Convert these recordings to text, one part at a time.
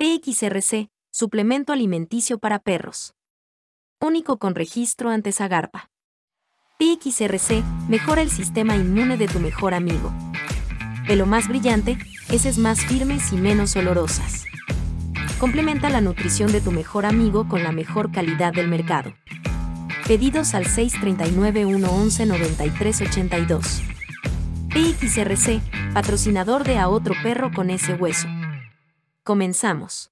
PXRC, suplemento alimenticio para perros. Único con registro ante Zagarpa. PXRC mejora el sistema inmune de tu mejor amigo. Pelo más brillante, heces más firmes y menos olorosas. Complementa la nutrición de tu mejor amigo con la mejor calidad del mercado. Pedidos al 639-111-9382. PXRC, patrocinador de A Otro Perro con ese hueso. Comenzamos.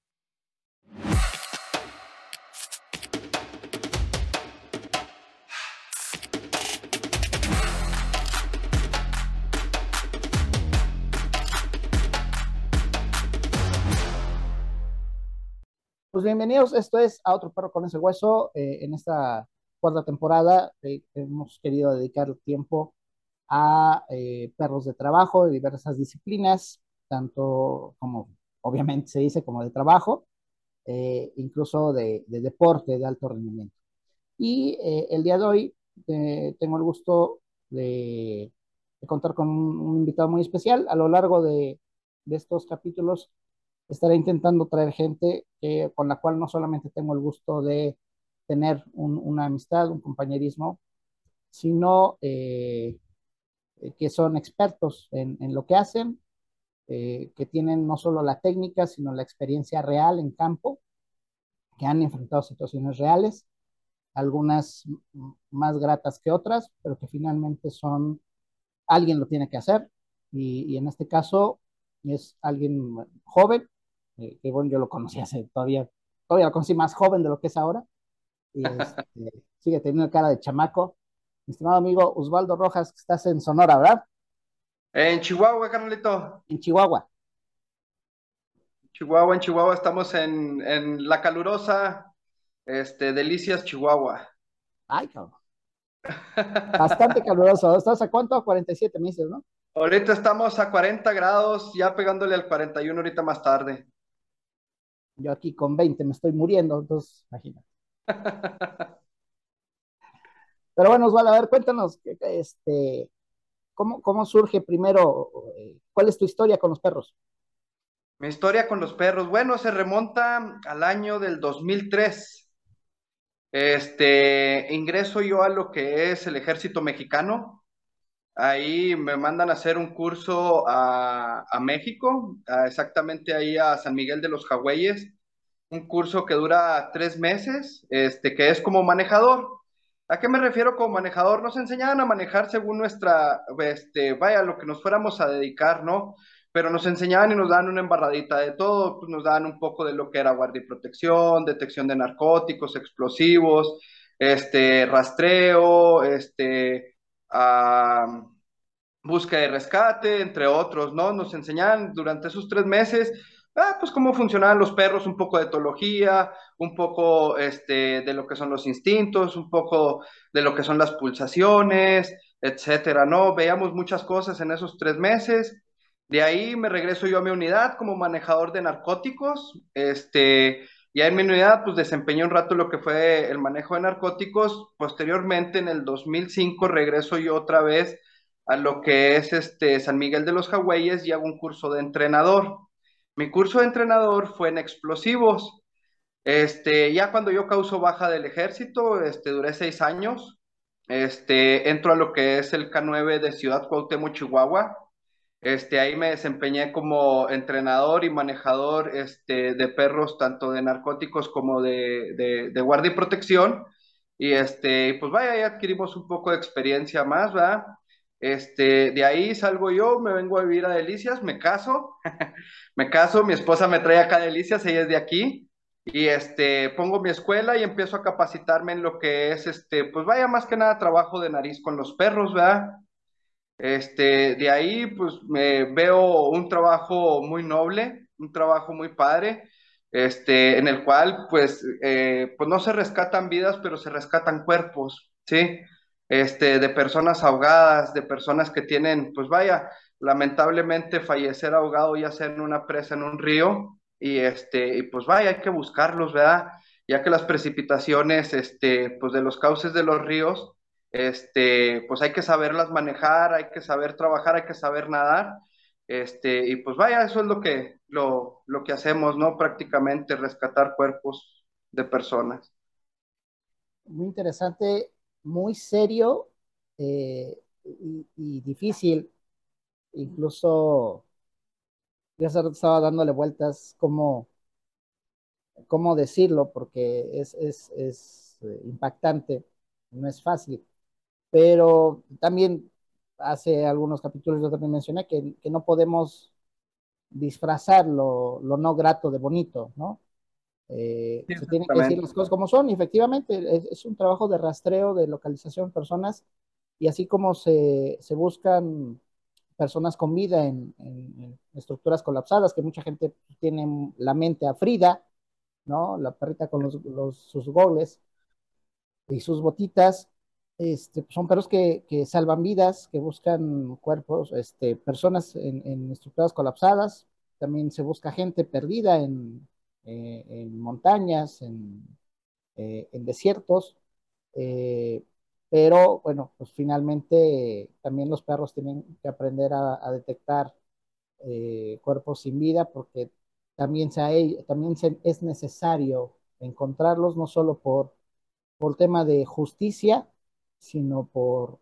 Pues bienvenidos, esto es A Otro Perro con ese hueso. Eh, en esta cuarta temporada eh, hemos querido dedicar tiempo a eh, perros de trabajo de diversas disciplinas, tanto como obviamente se dice como de trabajo, eh, incluso de, deporte de alto rendimiento. Y eh, el día de hoy tengo el gusto de, contar con un, invitado muy especial. A lo largo de, estos capítulos estaré intentando traer gente con la cual no solamente tengo el gusto de tener una amistad, un compañerismo, sino eh, que son expertos en, lo que hacen, eh, que tienen no solo la técnica, sino la experiencia real en campo, que han enfrentado situaciones reales, algunas más gratas que otras, pero que finalmente son, alguien lo tiene que hacer, y, en este caso es alguien joven, eh, que bueno, yo lo conocí hace todavía, todavía lo conocí más joven de lo que es ahora, y este, sigue teniendo cara de chamaco, mi estimado amigo Osvaldo Rojas, que estás en Sonora, ¿verdad? En Chihuahua, Carnalito. En Chihuahua. Chihuahua, en Chihuahua, estamos en, la calurosa este, Delicias, Chihuahua. Ay, cabrón. Bastante caluroso. ¿Estás a cuánto? A 47 meses, ¿no? Ahorita estamos a 40 grados, ya pegándole al 41 ahorita más tarde. Yo aquí con 20 me estoy muriendo, entonces imagínate. Pero bueno, Osvaldo, a ver, cuéntanos, este, ¿cómo, ¿cómo surge primero, eh, cuál es tu historia con los perros? Mi historia con los perros, bueno, se remonta al año del 2003. Este, ingreso yo a lo que es el ejército mexicano. Ahí me mandan a hacer un curso a, a México, exactamente ahí a San Miguel de los Jagüeyes. Un curso que dura tres meses, este, que es como manejador. ¿A qué me refiero como manejador? Nos enseñaban a manejar según nuestra, este, vaya, lo que nos fuéramos a dedicar, ¿no? Pero nos enseñaban y nos daban una embarradita de todo, pues nos daban un poco de lo que era guardia y protección, detección de narcóticos, explosivos, este, rastreo, este, búsqueda y rescate, entre otros, ¿no? Nos enseñaban durante esos tres meses ah, pues cómo funcionaban los perros, un poco de etología, un poco este, de lo que son los instintos, un poco de lo que son las pulsaciones, etcétera, ¿no? Veíamos muchas cosas en esos tres meses. De ahí me regreso yo a mi unidad como manejador de narcóticos. Este, ya en mi unidad, pues desempeñé un rato lo que fue el manejo de narcóticos. Posteriormente, en el 2005, regreso yo otra vez a lo que es este San Miguel de los Jagüeyes y hago un curso de entrenador. Mi curso de entrenador fue en explosivos. Este, ya cuando yo causo baja del ejército, este, duré seis años. Este, entro a lo que es el K9 de Ciudad Cuauhtémoc, Chihuahua. Este, ahí me desempeñé como entrenador y manejador este, de perros, tanto de narcóticos como de, de, guardia y protección. Y este, pues vaya, ya adquirimos un poco de experiencia más, ¿verdad? Este, de ahí salgo yo, me vengo a vivir a Delicias, me caso, me caso, mi esposa me trae acá a Delicias, ella es de aquí, y este, pongo mi escuela y empiezo a capacitarme en lo que es, este, pues vaya más que nada trabajo de nariz con los perros, ¿verdad? Este, de ahí, pues me veo un trabajo muy noble, un trabajo muy padre, este, en el cual, pues, eh, pues no se rescatan vidas, pero se rescatan cuerpos, ¿sí? Este, de personas ahogadas, de personas que tienen, pues vaya, lamentablemente fallecer ahogado ya sea una presa, en un río, y este, y pues vaya, hay que buscarlos, ¿verdad? Ya que las precipitaciones, este, pues de los cauces de los ríos, este, pues hay que saberlas manejar, hay que saber trabajar, hay que saber nadar, Este, y pues vaya, eso es lo que, lo, lo que hacemos, ¿no? Prácticamente rescatar cuerpos de personas. Muy interesante, muy serio eh, y, difícil. Incluso ya estaba dándole vueltas cómo, cómo decirlo, porque es, es, es eh, impactante, no es fácil. Pero también hace algunos capítulos yo también mencioné que, que no podemos disfrazar lo, lo, no grato de bonito, ¿no? Eh, se tienen que decir las cosas como son y efectivamente es, es, un trabajo de rastreo, de localización de personas y así como se, se buscan personas con vida en, en, en, estructuras colapsadas, que mucha gente tiene la mente a Frida, ¿no? La perrita con los, los, sus goles y sus botitas, este, son perros que, que, salvan vidas, que buscan cuerpos, este, personas en, en, estructuras colapsadas. También se busca gente perdida en, eh, en montañas, en, eh, en desiertos. Eh, pero bueno, pues finalmente también los perros tienen que aprender a, detectar cuerpos sin vida porque también, se, también es necesario encontrarlos no solo por, por tema de justicia, sino por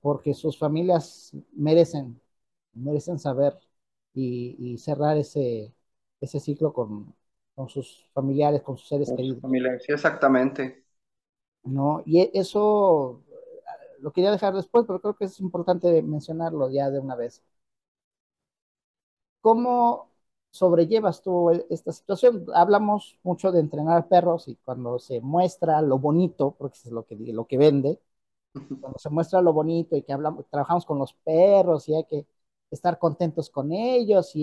porque sus familias merecen, merecen saber y, y cerrar ese, ese ciclo con, con, sus familiares, con sus seres con queridos. Familiares, sí, exactamente. ¿No? Y e, eso lo quería dejar después, pero creo que es importante mencionarlo ya de una vez. ¿Cómo sobrellevas tú esta situación? Hablamos mucho de entrenar perros y cuando se muestra lo bonito, porque es lo que, lo que vende, cuando se muestra lo bonito y que hablamos, trabajamos con los perros y hay que estar contentos con ellos y,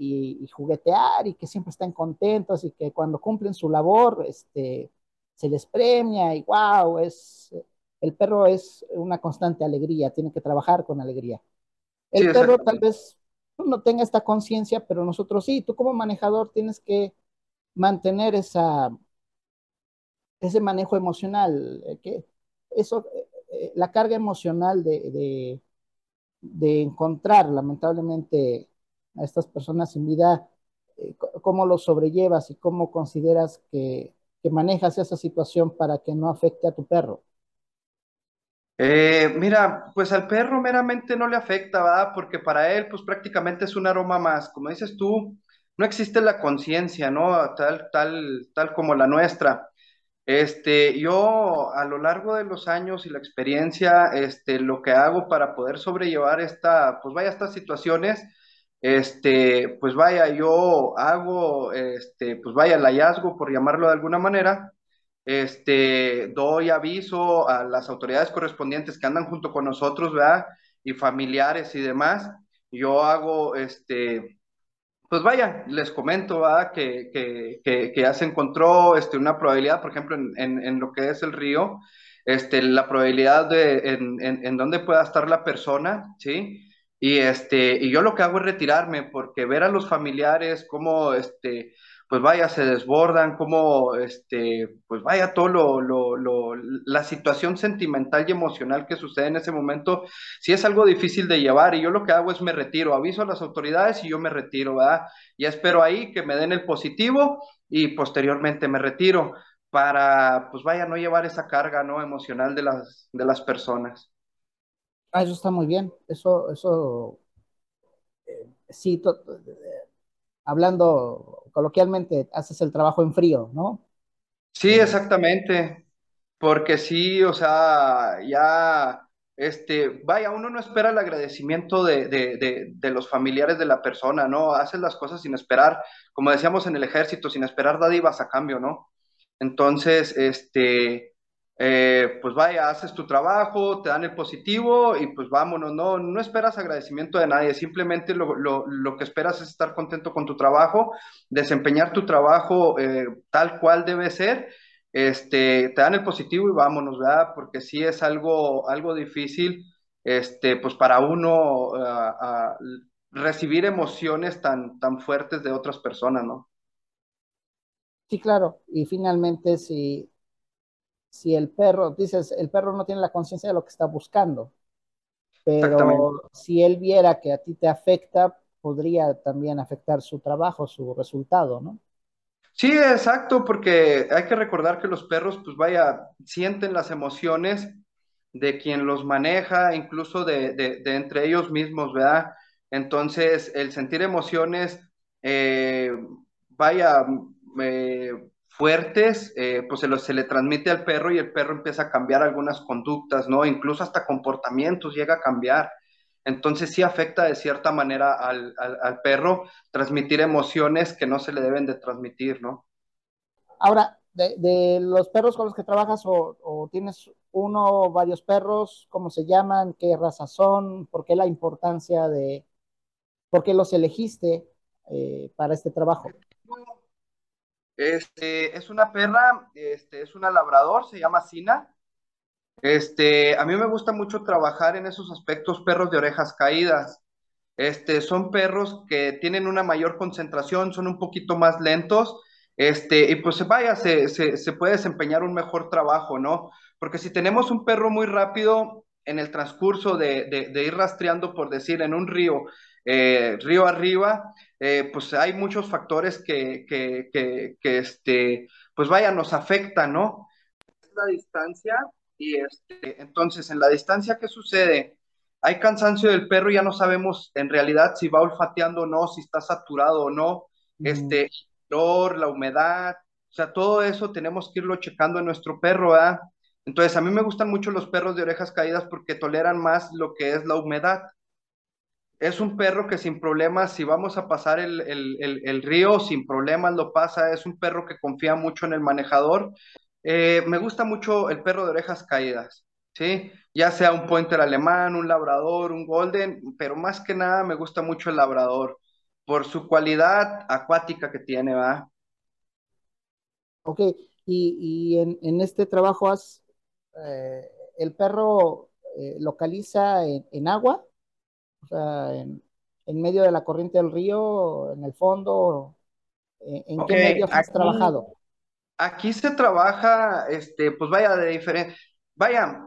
y, y, juguetear y que siempre estén contentos y que cuando cumplen su labor este, se les premia y wow, es, el perro es una constante alegría, tiene que trabajar con alegría. El sí, perro tal vez no tenga esta conciencia, pero nosotros sí, tú como manejador tienes que mantener esa, ese manejo emocional, eh, que eso, eh, la carga emocional de, de, de, encontrar lamentablemente a estas personas sin vida, eh, cómo lo sobrellevas y cómo consideras que, que manejas esa situación para que no afecte a tu perro. Eh, mira, pues al perro meramente no le afecta, ¿verdad? Porque para él, pues prácticamente es un aroma más. Como dices tú, no existe la conciencia, ¿no? Tal, tal, tal como la nuestra. Este, yo a lo largo de los años y la experiencia, este, lo que hago para poder sobrellevar esta, pues vaya, estas situaciones, este, pues vaya, yo hago, este, pues vaya, el hallazgo, por llamarlo de alguna manera, este, doy aviso a las autoridades correspondientes que andan junto con nosotros, ¿verdad? Y familiares y demás. Yo hago, este, pues vaya, les comento. Que, que, que, que ya se encontró este, una probabilidad, por ejemplo, en, en, en, lo que es el río, este, la probabilidad de en, en, en dónde pueda estar la persona, ¿sí? Y, este, y yo lo que hago es retirarme, porque ver a los familiares cómo, este, pues vaya, se desbordan, como, este, pues vaya, todo lo, lo, la situación sentimental y emocional que sucede en ese momento, sí es algo difícil de llevar y yo lo que hago es me retiro, aviso a las autoridades y yo me retiro, ¿verdad? Ya espero ahí que me den el positivo y posteriormente me retiro para, pues vaya, no llevar esa carga, ¿no? Emocional de las, de las personas. Ah, eso está muy bien, eso, eso, eh, sí, to, hablando coloquialmente, haces el trabajo en frío, ¿no? Sí, exactamente, porque sí, o sea, ya, este, vaya, uno no espera el agradecimiento de, de, de, de los familiares de la persona, ¿no? Haces las cosas sin esperar, como decíamos en el ejército, sin esperar dádivas a cambio, ¿no? Entonces, este, eh, pues vaya, haces tu trabajo, te dan el positivo y pues vámonos, no, no esperas agradecimiento de nadie, simplemente lo, lo, lo que esperas es estar contento con tu trabajo, desempeñar tu trabajo eh, tal cual debe ser, este, te dan el positivo y vámonos, ¿verdad? Porque sí es algo, algo difícil, este, pues para uno uh, recibir emociones tan, tan fuertes de otras personas, ¿no? Sí, claro, y finalmente si si el perro, dices, el perro no tiene la conciencia de lo que está buscando. pero si él viera que a ti te afecta, podría también afectar su trabajo, su resultado, ¿no? Sí, exacto, porque hay que recordar que los perros, pues vaya, sienten las emociones de quien los maneja, incluso de, de, entre ellos mismos, ¿verdad? Entonces, el sentir emociones, eh, vaya, eh, fuertes, eh, pues se, lo, se le transmite al perro y el perro empieza a cambiar algunas conductas, ¿no? Incluso hasta comportamientos llega a cambiar. Entonces sí afecta de cierta manera al, al, perro transmitir emociones que no se le deben de transmitir, ¿no? Ahora, de, los perros con los que trabajas o, tienes uno o varios perros, ¿cómo se llaman? ¿Qué raza son? ¿Por qué la importancia de, por qué los elegiste eh, para este trabajo? Este, es una perra, este, es una labrador, se llama Sina. Este, a mí me gusta mucho trabajar en esos aspectos perros de orejas caídas. Este, son perros que tienen una mayor concentración, son un poquito más lentos, este, y pues vaya, se, se, puede desempeñar un mejor trabajo, ¿no? Porque si tenemos un perro muy rápido en el transcurso de, de, ir rastreando, por decir, en un río, eh, río arriba, eh, pues hay muchos factores que, que, que, que, este, pues vaya, nos afectan, ¿no? La distancia y este, entonces, en la distancia, ¿qué sucede? Hay cansancio del perro, ya no sabemos en realidad si va olfateando o no, si está saturado o no, mm. este, el olor, la humedad, o sea, todo eso tenemos que irlo checando en nuestro perro, ¿ah? Entonces, a mí me gustan mucho los perros de orejas caídas porque toleran más lo que es la humedad. Es un perro que sin problemas, si vamos a pasar el, el, el río, sin problemas lo pasa. Es un perro que confía mucho en el manejador eh, me gusta mucho el perro de orejas caídas, ¿sí? Ya sea un pointer alemán, un labrador, un golden, pero más que nada me gusta mucho el labrador por su cualidad acuática que tiene, ¿va? Ok, y, en, este trabajo has, eh, el perro eh, localiza en, agua, o sea, en, medio de la corriente del río, en el fondo, ¿en, qué medios has trabajado? Aquí se trabaja, este, pues vaya, de diferente, vaya,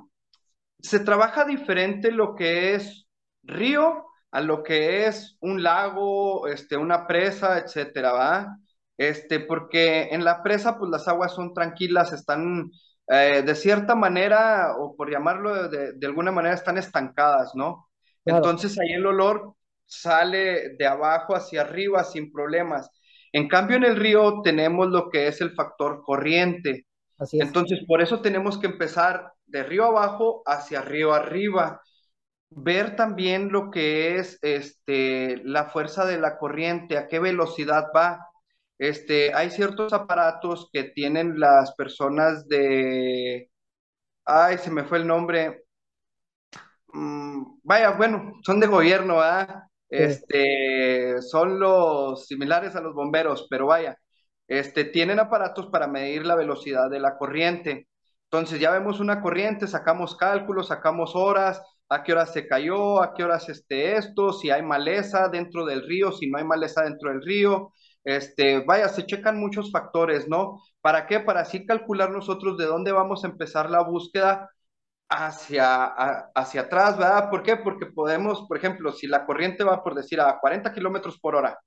se trabaja diferente lo que es río a lo que es un lago, este, una presa, etcétera, ¿va? Este, porque en la presa, pues las aguas son tranquilas, están eh, de cierta manera, o por llamarlo de, alguna manera, están estancadas, ¿no? Entonces ahí el olor sale de abajo hacia arriba sin problemas. En cambio, en el río tenemos lo que es el factor corriente. Así Entonces, por eso tenemos que empezar de río abajo hacia río arriba. Ver también lo que es este, la fuerza de la corriente, a qué velocidad va. Este, hay ciertos aparatos que tienen las personas de... Ay, se me fue el nombre. Mm, vaya, bueno, son de gobierno, ¿ah? Este, son los similares a los bomberos, pero vaya, este, tienen aparatos para medir la velocidad de la corriente. Entonces ya vemos una corriente, sacamos cálculos, sacamos horas, a qué hora se cayó, a qué horas este esto, si hay maleza dentro del río, si no hay maleza dentro del río. Este, vaya, se checan muchos factores, ¿no? ¿Para qué? Para así calcular nosotros de dónde vamos a empezar la búsqueda hacia, hacia atrás, ¿verdad? ¿Por qué? Porque podemos, por ejemplo, si la corriente va por decir a 40 kilómetros por hora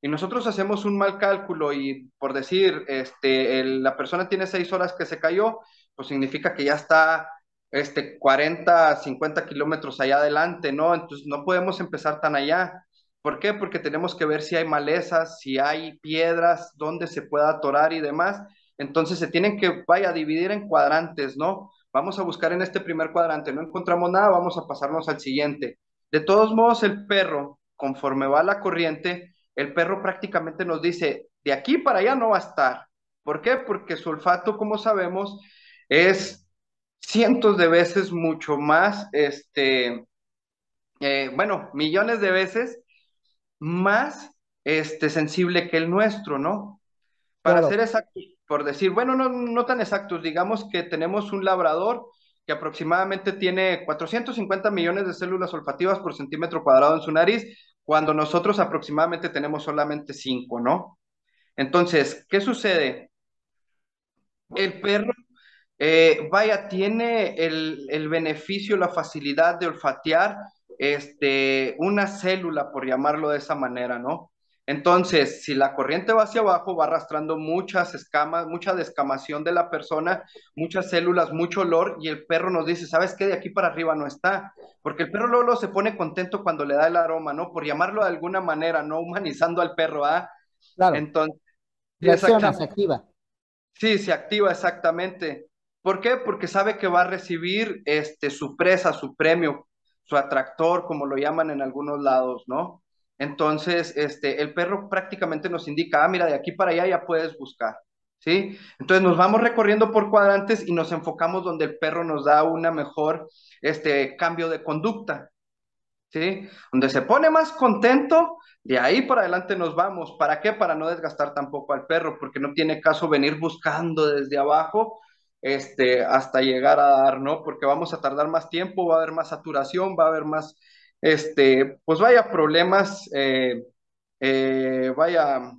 y nosotros hacemos un mal cálculo y por decir, este, la persona tiene seis horas que se cayó, pues significa que ya está este, 40, 50 kilómetros allá adelante, ¿no? Entonces no podemos empezar tan allá. ¿Por qué? Porque tenemos que ver si hay malezas, si hay piedras, dónde se pueda atorar y demás. Entonces se tienen que, vaya, dividir en cuadrantes, ¿no? Vamos a buscar en este primer cuadrante, no encontramos nada, vamos a pasarnos al siguiente. De todos modos, el perro, conforme va la corriente, el perro prácticamente nos dice, de aquí para allá no va a estar. ¿Por qué? Porque su olfato, como sabemos, es cientos de veces mucho más, este, eh, bueno, millones de veces más este, sensible que el nuestro, ¿no? Para ser exactos, por decir, bueno, no, no tan exactos, digamos que tenemos un labrador que aproximadamente tiene 450 millones de células olfativas por centímetro cuadrado en su nariz, cuando nosotros aproximadamente tenemos solamente 5, ¿no? Entonces, ¿qué sucede? El perro eh, vaya, tiene el, el, beneficio, la facilidad de olfatear este, una célula, por llamarlo de esa manera, ¿no? Entonces, si la corriente va hacia abajo, va arrastrando muchas escamas, mucha descamación de la persona, muchas células, mucho olor, y el perro nos dice, ¿sabes qué? De aquí para arriba no está. Porque el perro luego, se pone contento cuando le da el aroma, ¿no? Por llamarlo de alguna manera, no humanizando al perro, ¿ah? Claro. Entonces, Reacciona, se activa. Sí, se activa exactamente. ¿Por qué? Porque sabe que va a recibir este, su presa, su premio, su atractor, como lo llaman en algunos lados, ¿no? Entonces, este, el perro prácticamente nos indica, ah, mira, de aquí para allá ya puedes buscar, ¿sí? Entonces nos vamos recorriendo por cuadrantes y nos enfocamos donde el perro nos da una mejor, este, cambio de conducta, ¿sí? Donde se pone más contento, de ahí para adelante nos vamos. ¿Para qué? Para no desgastar tampoco al perro, porque no tiene caso venir buscando desde abajo este, hasta llegar a dar, ¿no? Porque vamos a tardar más tiempo, va a haber más saturación, va a haber más, este, pues vaya problemas, eh, eh, vaya,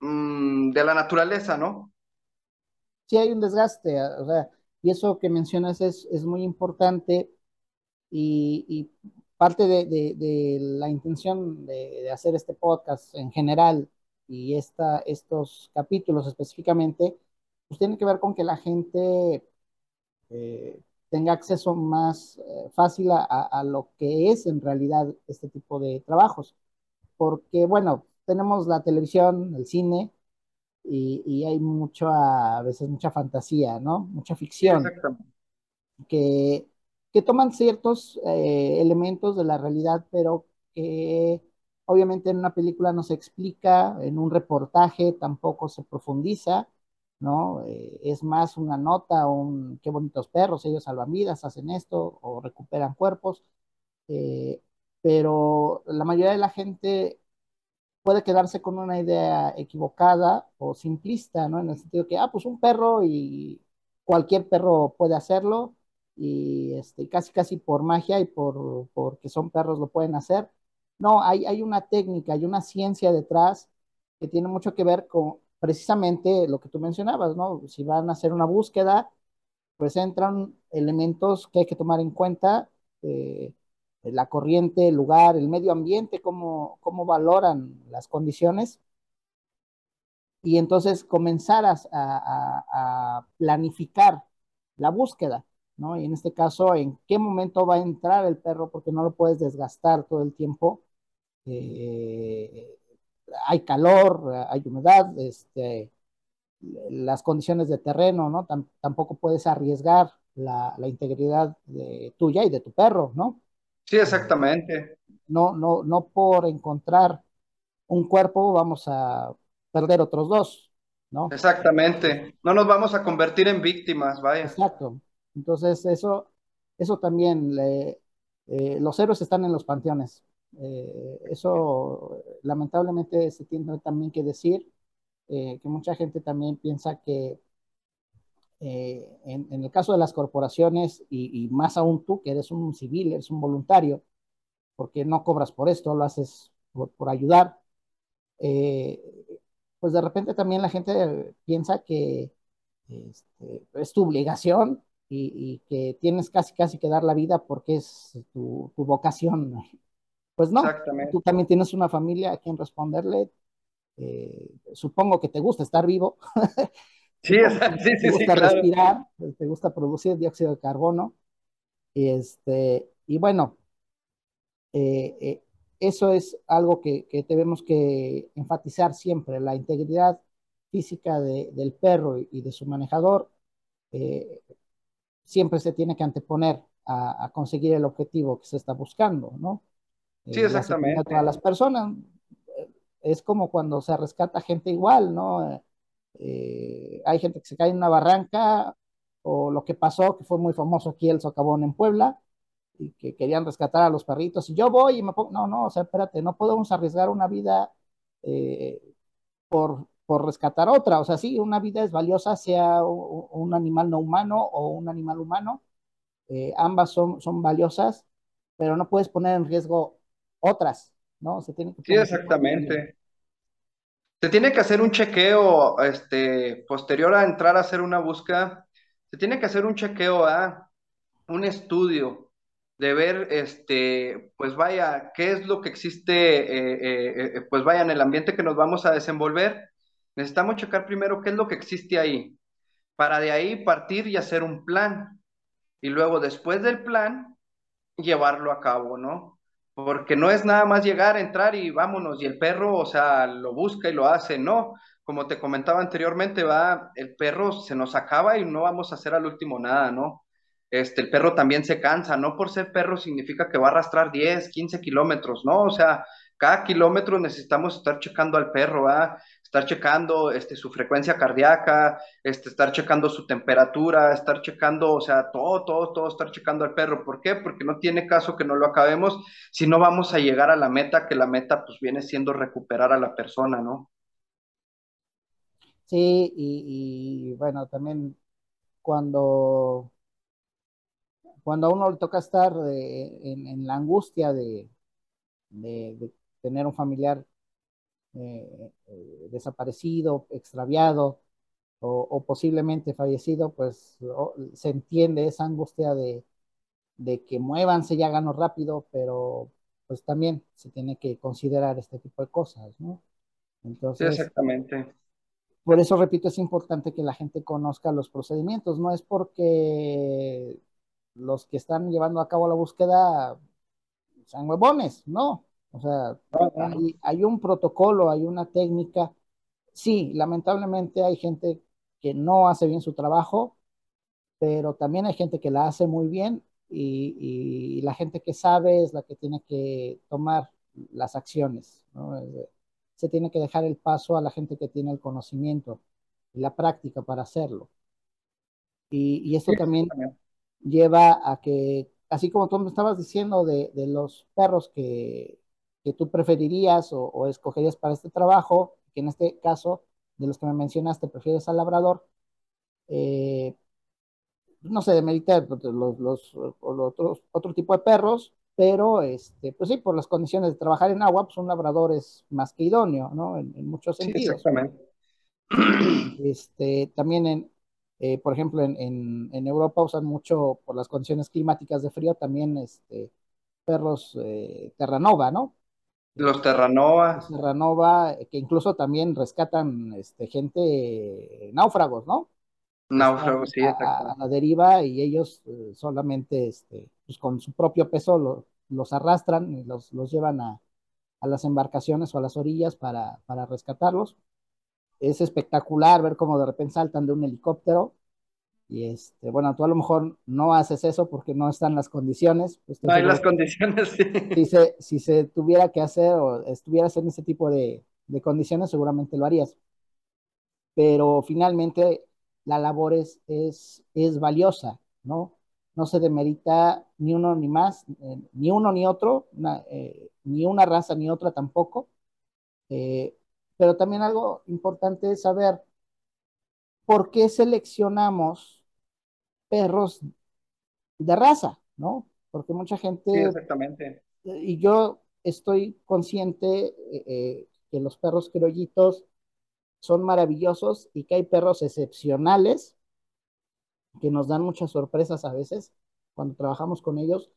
mm, de la naturaleza, ¿no? Sí, hay un desgaste, o sea, y eso que mencionas es, es muy importante y, parte de, de, la intención de, hacer este podcast en general y esta, estos capítulos específicamente pues tiene que ver con que la gente eh, tenga acceso más eh, fácil a, lo que es en realidad este tipo de trabajos. Porque, bueno, tenemos la televisión, el cine, y, hay mucho, a veces mucha fantasía, ¿no? Mucha ficción. Que, que toman ciertos eh, elementos de la realidad, pero que obviamente en una película no se explica, en un reportaje tampoco se profundiza ¿no? Eh, es más una nota, un qué bonitos perros, ellos salvan vidas, hacen esto o recuperan cuerpos, eh, pero la mayoría de la gente puede quedarse con una idea equivocada o simplista, ¿no? En el sentido que, ah, pues un perro y cualquier perro puede hacerlo y este, casi casi por magia y por porque son perros lo pueden hacer. No, hay, hay una técnica, hay una ciencia detrás que tiene mucho que ver con, precisamente lo que tú mencionabas, ¿no? Si van a hacer una búsqueda, pues entran elementos que hay que tomar en cuenta, eh, la corriente, el lugar, el medio ambiente, cómo, cómo valoran las condiciones, y entonces comenzar a, a, planificar la búsqueda, ¿no? Y en este caso, en qué momento va a entrar el perro, porque no lo puedes desgastar todo el tiempo. Eh, hay calor, hay humedad, este, las condiciones de terreno, ¿no? tampoco puedes arriesgar la, integridad de, tuya y de tu perro, ¿no? Sí, exactamente. No, no, no por encontrar un cuerpo vamos a perder otros dos, ¿no? Exactamente. No nos vamos a convertir en víctimas, vaya. Exacto. Entonces, eso, eso también, le, eh, los héroes están en los panteones. Eh, eso lamentablemente se tiene también que decir, eh, que mucha gente también piensa que eh, en, el caso de las corporaciones, y, más aún tú, que eres un civil, eres un voluntario, porque no cobras por esto, lo haces por, ayudar, pues de repente también la gente piensa que este, es tu obligación y, que tienes casi casi que dar la vida porque es tu, tu vocación pues no, tú también tienes una familia a quien responderle. Eh, supongo que te gusta estar vivo. Sí, sí, sí, te gusta respirar, te gusta producir dióxido de carbono. Este, y bueno, eh, eh, eso es algo que, tenemos que enfatizar siempre, la integridad física del perro y, de su manejador siempre se tiene que anteponer a, a, conseguir el objetivo que se está buscando, ¿no? Sí, eh, exactamente. A las personas. Es como cuando se rescata gente igual, ¿no? Eh, hay gente que se cae en una barranca, o lo que pasó, que fue muy famoso aquí el socavón en Puebla, y que querían rescatar a los perritos, y yo voy y me pongo, no, no, o sea, espérate, no podemos arriesgar una vida eh, por, por rescatar otra, o sea, sí, una vida es valiosa, sea un, animal no humano o un animal humano, ambas son, son valiosas, pero no puedes poner en riesgo otras, ¿no? Se tiene que sí, exactamente. Se tiene que hacer un chequeo, este, posterior a entrar a hacer una búsqueda, se tiene que hacer un chequeo, a un estudio de ver, este, pues vaya, qué es lo que existe, eh, eh, eh, pues vaya, en el ambiente que nos vamos a desenvolver. Necesitamos checar primero qué es lo que existe ahí, para de ahí partir y hacer un plan. Y luego, después del plan, llevarlo a cabo, ¿no? Porque no es nada más llegar, entrar y vámonos, y el perro, o sea, lo busca y lo hace, no. Como te comentaba anteriormente, va, el perro se nos acaba y no vamos a hacer al último nada, ¿no? Este, el perro también se cansa, no por ser perro significa que va a arrastrar 10, 15 kilómetros, ¿no? O sea, cada kilómetro necesitamos estar checando al perro, ¿va? estar checando este, su frecuencia cardíaca, este, estar checando su temperatura, estar checando, o sea, todo, todo, todo, estar checando al perro. ¿Por qué? Porque no tiene caso que no lo acabemos si no vamos a llegar a la meta, que la meta pues viene siendo recuperar a la persona, ¿no? Sí, y, bueno, también cuando, cuando a uno le toca estar en, la angustia de tener un familiar eh, eh, desaparecido, extraviado o, posiblemente fallecido, pues se entiende esa angustia de, que muévanse y háganlo rápido, pero pues también se tiene que considerar este tipo de cosas, ¿no? Entonces, exactamente. Por eso, repito, es importante que la gente conozca los procedimientos. No es porque los que están llevando a cabo la búsqueda sean huevones, no. O sea, hay, un protocolo, hay una técnica. Sí, lamentablemente hay gente que no hace bien su trabajo, pero también hay gente que la hace muy bien y, la gente que sabe es la que tiene que tomar las acciones. Se tiene que dejar el paso a la gente que tiene el conocimiento y la práctica para hacerlo. Y, esto también lleva a que, así como tú me estabas diciendo de los perros que, que tú preferirías o, escogerías para este trabajo, que en este caso, de los que me mencionaste, prefieres al labrador, eh, no sé, de meditar los, los, otros, otro tipo de perros, pero este, pues sí, por las condiciones de trabajar en agua, pues un labrador es más que idóneo, ¿no? En, muchos sentidos. exactamente. Este, también en, eh, por ejemplo, en, en, Europa usan mucho por las condiciones climáticas de frío, también este, perros eh, Terranova, ¿no? Los Terranova. Terranova, que incluso también rescatan este, gente, náufragos, ¿no? Náufragos, sí, exacto. A, la deriva y ellos eh, solamente este, pues con su propio peso los arrastran y los, los llevan a, a, las embarcaciones o a las orillas para, para rescatarlos. Es espectacular ver cómo de repente saltan de un helicóptero y este, bueno, tú a lo mejor no haces eso porque no están las condiciones. Pues, no hay las condiciones, sí. Si se, si se tuviera que hacer o estuvieras en ese tipo de, de condiciones, seguramente lo harías. Pero finalmente la labor es, es, es valiosa, ¿no? No se demerita ni uno ni más, eh, ni uno ni otro, eh, ni una raza ni otra tampoco. Eh, pero también algo importante es saber por qué seleccionamos perros de raza, ¿no? Porque mucha gente... Sí, exactamente. Y yo estoy consciente eh, eh, que los perros criollitos son maravillosos y que hay perros excepcionales que nos dan muchas sorpresas a veces cuando trabajamos con ellos,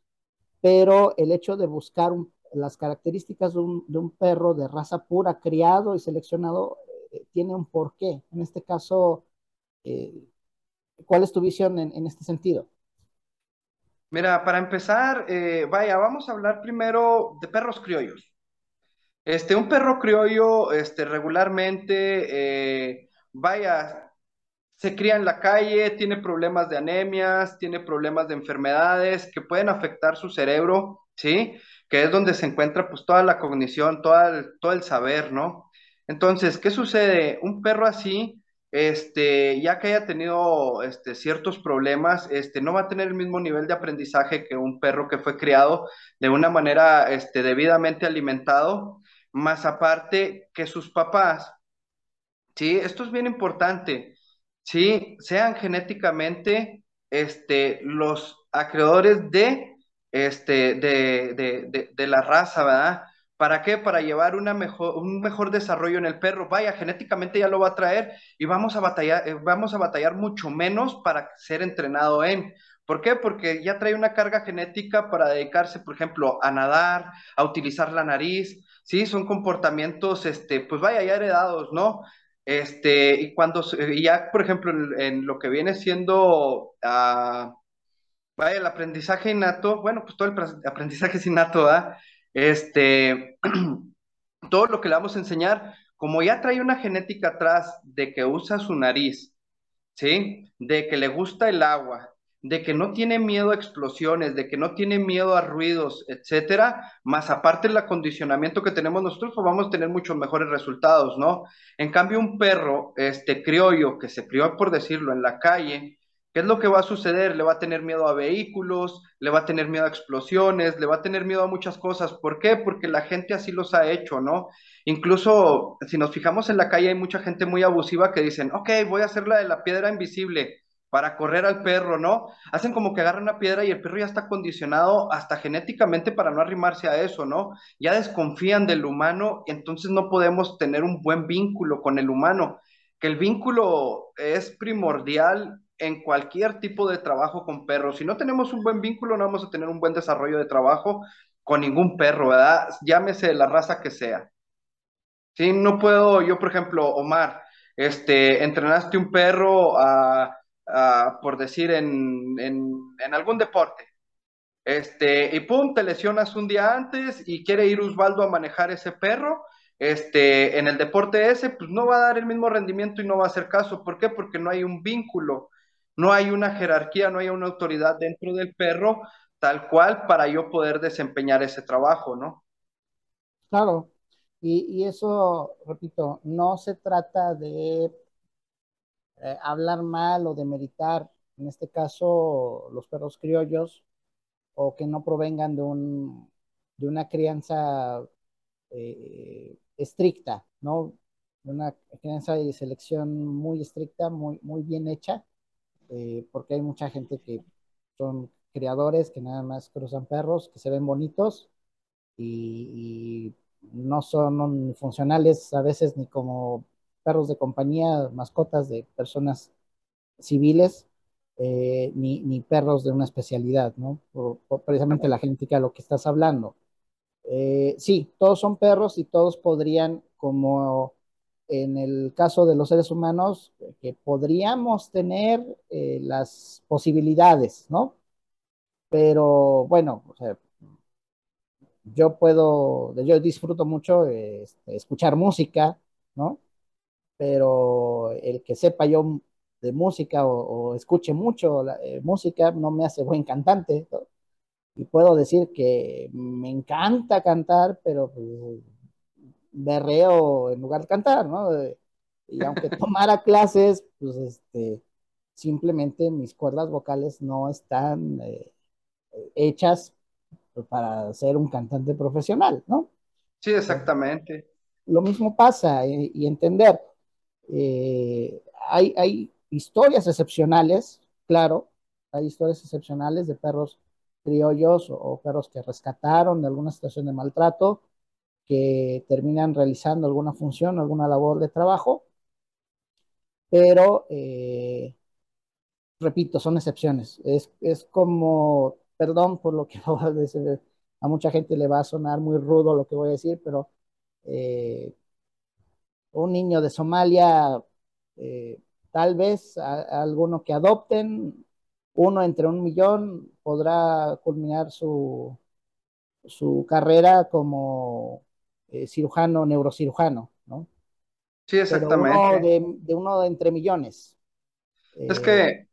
pero el hecho de buscar las características de un, perro de raza pura, criado y seleccionado, eh, tiene un porqué. En este caso, ¿Cuál es tu visión en, este sentido? Mira, para empezar, eh, vaya, vamos a hablar primero de perros criollos. Este, un perro criollo, este, regularmente, eh, vaya, se cría en la calle, tiene problemas de anemias, tiene problemas de enfermedades que pueden afectar su cerebro, ¿sí? Que es donde se encuentra pues toda la cognición, todo todo el saber, ¿no? Entonces, ¿qué sucede? Un perro así, este, ya que haya tenido este, ciertos problemas, este, no va a tener el mismo nivel de aprendizaje que un perro que fue criado de una manera este, debidamente alimentado, más aparte que sus papás, ¿sí? Esto es bien importante, ¿sí? Sean genéticamente este, los acreedores de, este, de, de, de, de la raza, ¿verdad? ¿Para qué? Para llevar una mejor, un mejor desarrollo en el perro. Vaya, genéticamente ya lo va a traer y vamos a batallar, eh, vamos a batallar mucho menos para ser entrenado en. ¿Por qué? Porque ya trae una carga genética para dedicarse, por ejemplo, a nadar, a utilizar la nariz, ¿sí? Son comportamientos, este, pues vaya, ya heredados, ¿no? Este, y cuando, ya, por ejemplo, en, lo que viene siendo, uh, vaya, el aprendizaje innato, bueno, pues todo el aprendizaje es innato, ¿ah? Este, todo lo que le vamos a enseñar, como ya trae una genética atrás de que usa su nariz, ¿sí? De que le gusta el agua, de que no tiene miedo a explosiones, de que no tiene miedo a ruidos, etcétera, más aparte el acondicionamiento que tenemos nosotros, pues vamos a tener muchos mejores resultados, ¿no? En cambio, un perro, este criollo, que se crió, por decirlo, en la calle, ¿qué es lo que va a suceder? Le va a tener miedo a vehículos, le va a tener miedo a explosiones, le va a tener miedo a muchas cosas. ¿Por qué? Porque la gente así los ha hecho, ¿no? Incluso si nos fijamos en la calle, hay mucha gente muy abusiva que dicen, ok, voy a hacer la de la piedra invisible para correr al perro, ¿no? Hacen como que agarran una piedra y el perro ya está condicionado hasta genéticamente para no arrimarse a eso, ¿no? Ya desconfían del humano, y entonces no podemos tener un buen vínculo con el humano, que el vínculo es primordial en cualquier tipo de trabajo con perros. Si no tenemos un buen vínculo, no vamos a tener un buen desarrollo de trabajo con ningún perro, ¿verdad? Llámese la raza que sea. Sí, no puedo, yo por ejemplo, Omar, este, entrenaste un perro por decir, en, en, algún deporte. Este, y pum, te lesionas un día antes y quiere ir Osvaldo a manejar ese perro. Este, en el deporte ese, pues no va a dar el mismo rendimiento y no va a hacer caso. ¿Por qué? Porque no hay un vínculo, no hay una jerarquía, no hay una autoridad dentro del perro tal cual para yo poder desempeñar ese trabajo, ¿no? Claro, y, y eso, repito, no se trata de eh, hablar mal o demeritar, en este caso, los perros criollos, o que no provengan de, un, de una crianza eh, estricta, ¿no? De una crianza y selección muy estricta, muy, muy bien hecha, eh, porque hay mucha gente que son criadores que nada más cruzan perros, que se ven bonitos y, y no son funcionales a veces ni como perros de compañía, mascotas de personas civiles, eh, ni, perros de una especialidad, ¿no? precisamente la genética de lo que estás hablando. Eh, sí, todos son perros y todos podrían, como en el caso de los seres humanos, que podríamos tener eh, las posibilidades, ¿no? Pero bueno, yo puedo, yo disfruto mucho este, escuchar música, ¿no? pero el que sepa yo de música o, escuche mucho la, eh, música no me hace buen cantante. Y puedo decir que me encanta cantar, pero pues, berreo en lugar de cantar, ¿no? Y aunque tomara clases, pues este, simplemente mis cuerdas vocales no están eh, hechas para ser un cantante profesional, ¿no? Sí, exactamente. Lo mismo pasa y entender, eh, hay, hay historias excepcionales, claro, hay historias excepcionales de perros criollos o, perros que rescataron de alguna situación de maltrato, que terminan realizando alguna función, alguna labor de trabajo, pero, eh, repito, son excepciones. Es, es, como, perdón por lo que a mucha gente le va a sonar muy rudo lo que voy a decir, pero eh, un niño de Somalia, eh, tal vez alguno que adopten, uno entre un millón podrá culminar su, su carrera como eh, cirujano, neurocirujano, ¿no? Sí, exactamente. uno de, uno de entre millones. Es que eh,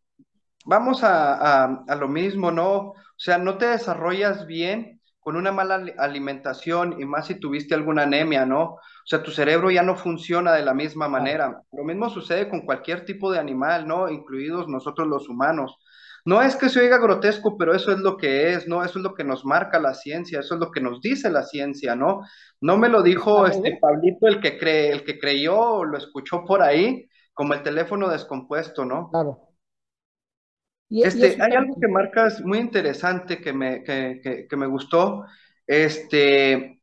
vamos a, a, lo mismo, ¿no? O sea, no te desarrollas bien con una mala alimentación y más si tuviste alguna anemia, ¿no? O sea, tu cerebro ya no funciona de la misma manera. Lo mismo sucede con cualquier tipo de animal, ¿no? Incluidos nosotros los humanos. No es que se oiga grotesco, pero eso es lo que es, ¿no? Eso es lo que nos marca la ciencia, eso es lo que nos dice la ciencia, ¿no? No me lo dijo este Pablito el que cree, el que creyó o lo escuchó por ahí, como el teléfono descompuesto, ¿no? Claro. Este, hay algo que marcas muy interesante que me, que, me gustó. Este,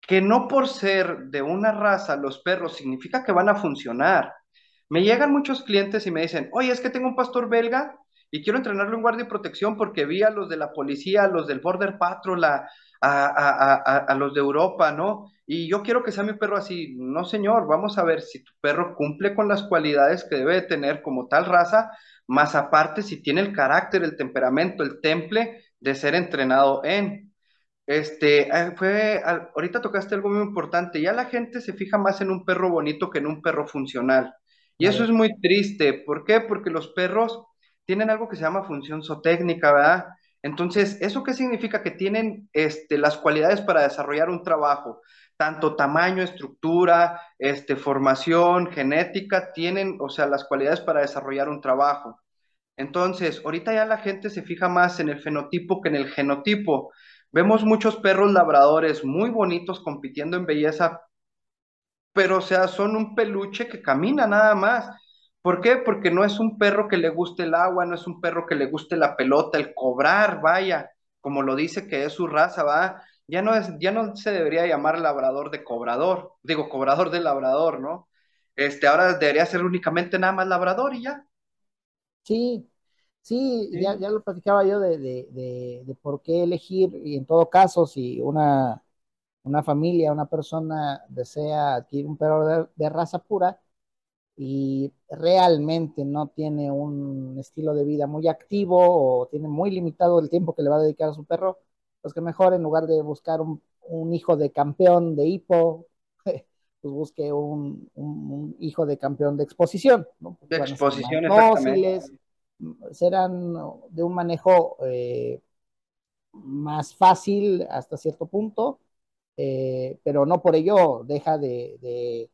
que no por ser de una raza los perros significa que van a funcionar. Me llegan muchos clientes y me dicen, oye, es que tengo un pastor belga y quiero entrenarlo en guardia y protección porque vi a los de la policía, a los del Border Patrol, a, a, los de Europa, ¿no? Y yo quiero que sea mi perro así. No, señor, vamos a ver si tu perro cumple con las cualidades que debe tener como tal raza, más aparte si tiene el carácter, el temperamento, el temple de ser entrenado en. Este, eh, fue, ahorita tocaste algo muy importante, ya la gente se fija más en un perro bonito que en un perro funcional. Y eso es muy triste. ¿Por qué? Porque los perros tienen algo que se llama función zootécnica, ¿verdad? Entonces, ¿eso qué significa? Que tienen este, las cualidades para desarrollar un trabajo, tanto tamaño, estructura, este, formación, genética, tienen, o sea, las cualidades para desarrollar un trabajo. Entonces, ahorita ya la gente se fija más en el fenotipo que en el genotipo. Vemos muchos perros labradores muy bonitos compitiendo en belleza, pero o sea, son un peluche que camina nada más. ¿Por qué? Porque no es un perro que le guste el agua, no es un perro que le guste la pelota, el cobrar, vaya, como lo dice que es su raza, va. Ya no, es, ya no se debería llamar labrador de cobrador, digo, cobrador de labrador, ¿no? Este, ahora debería ser únicamente nada más labrador y ya. Sí, sí, Ya, ya, lo platicaba yo de, de, de, por qué elegir, y en todo caso, si una, una familia, una persona desea adquirir un perro de raza pura, y realmente no tiene un estilo de vida muy activo o tiene muy limitado el tiempo que le va a dedicar a su perro, pues que mejor en lugar de buscar un, hijo de campeón de hipo, pues busque un, hijo de campeón de exposición. De exposición, fósiles, serán de un manejo eh, más fácil hasta cierto punto, eh, pero no por ello deja de de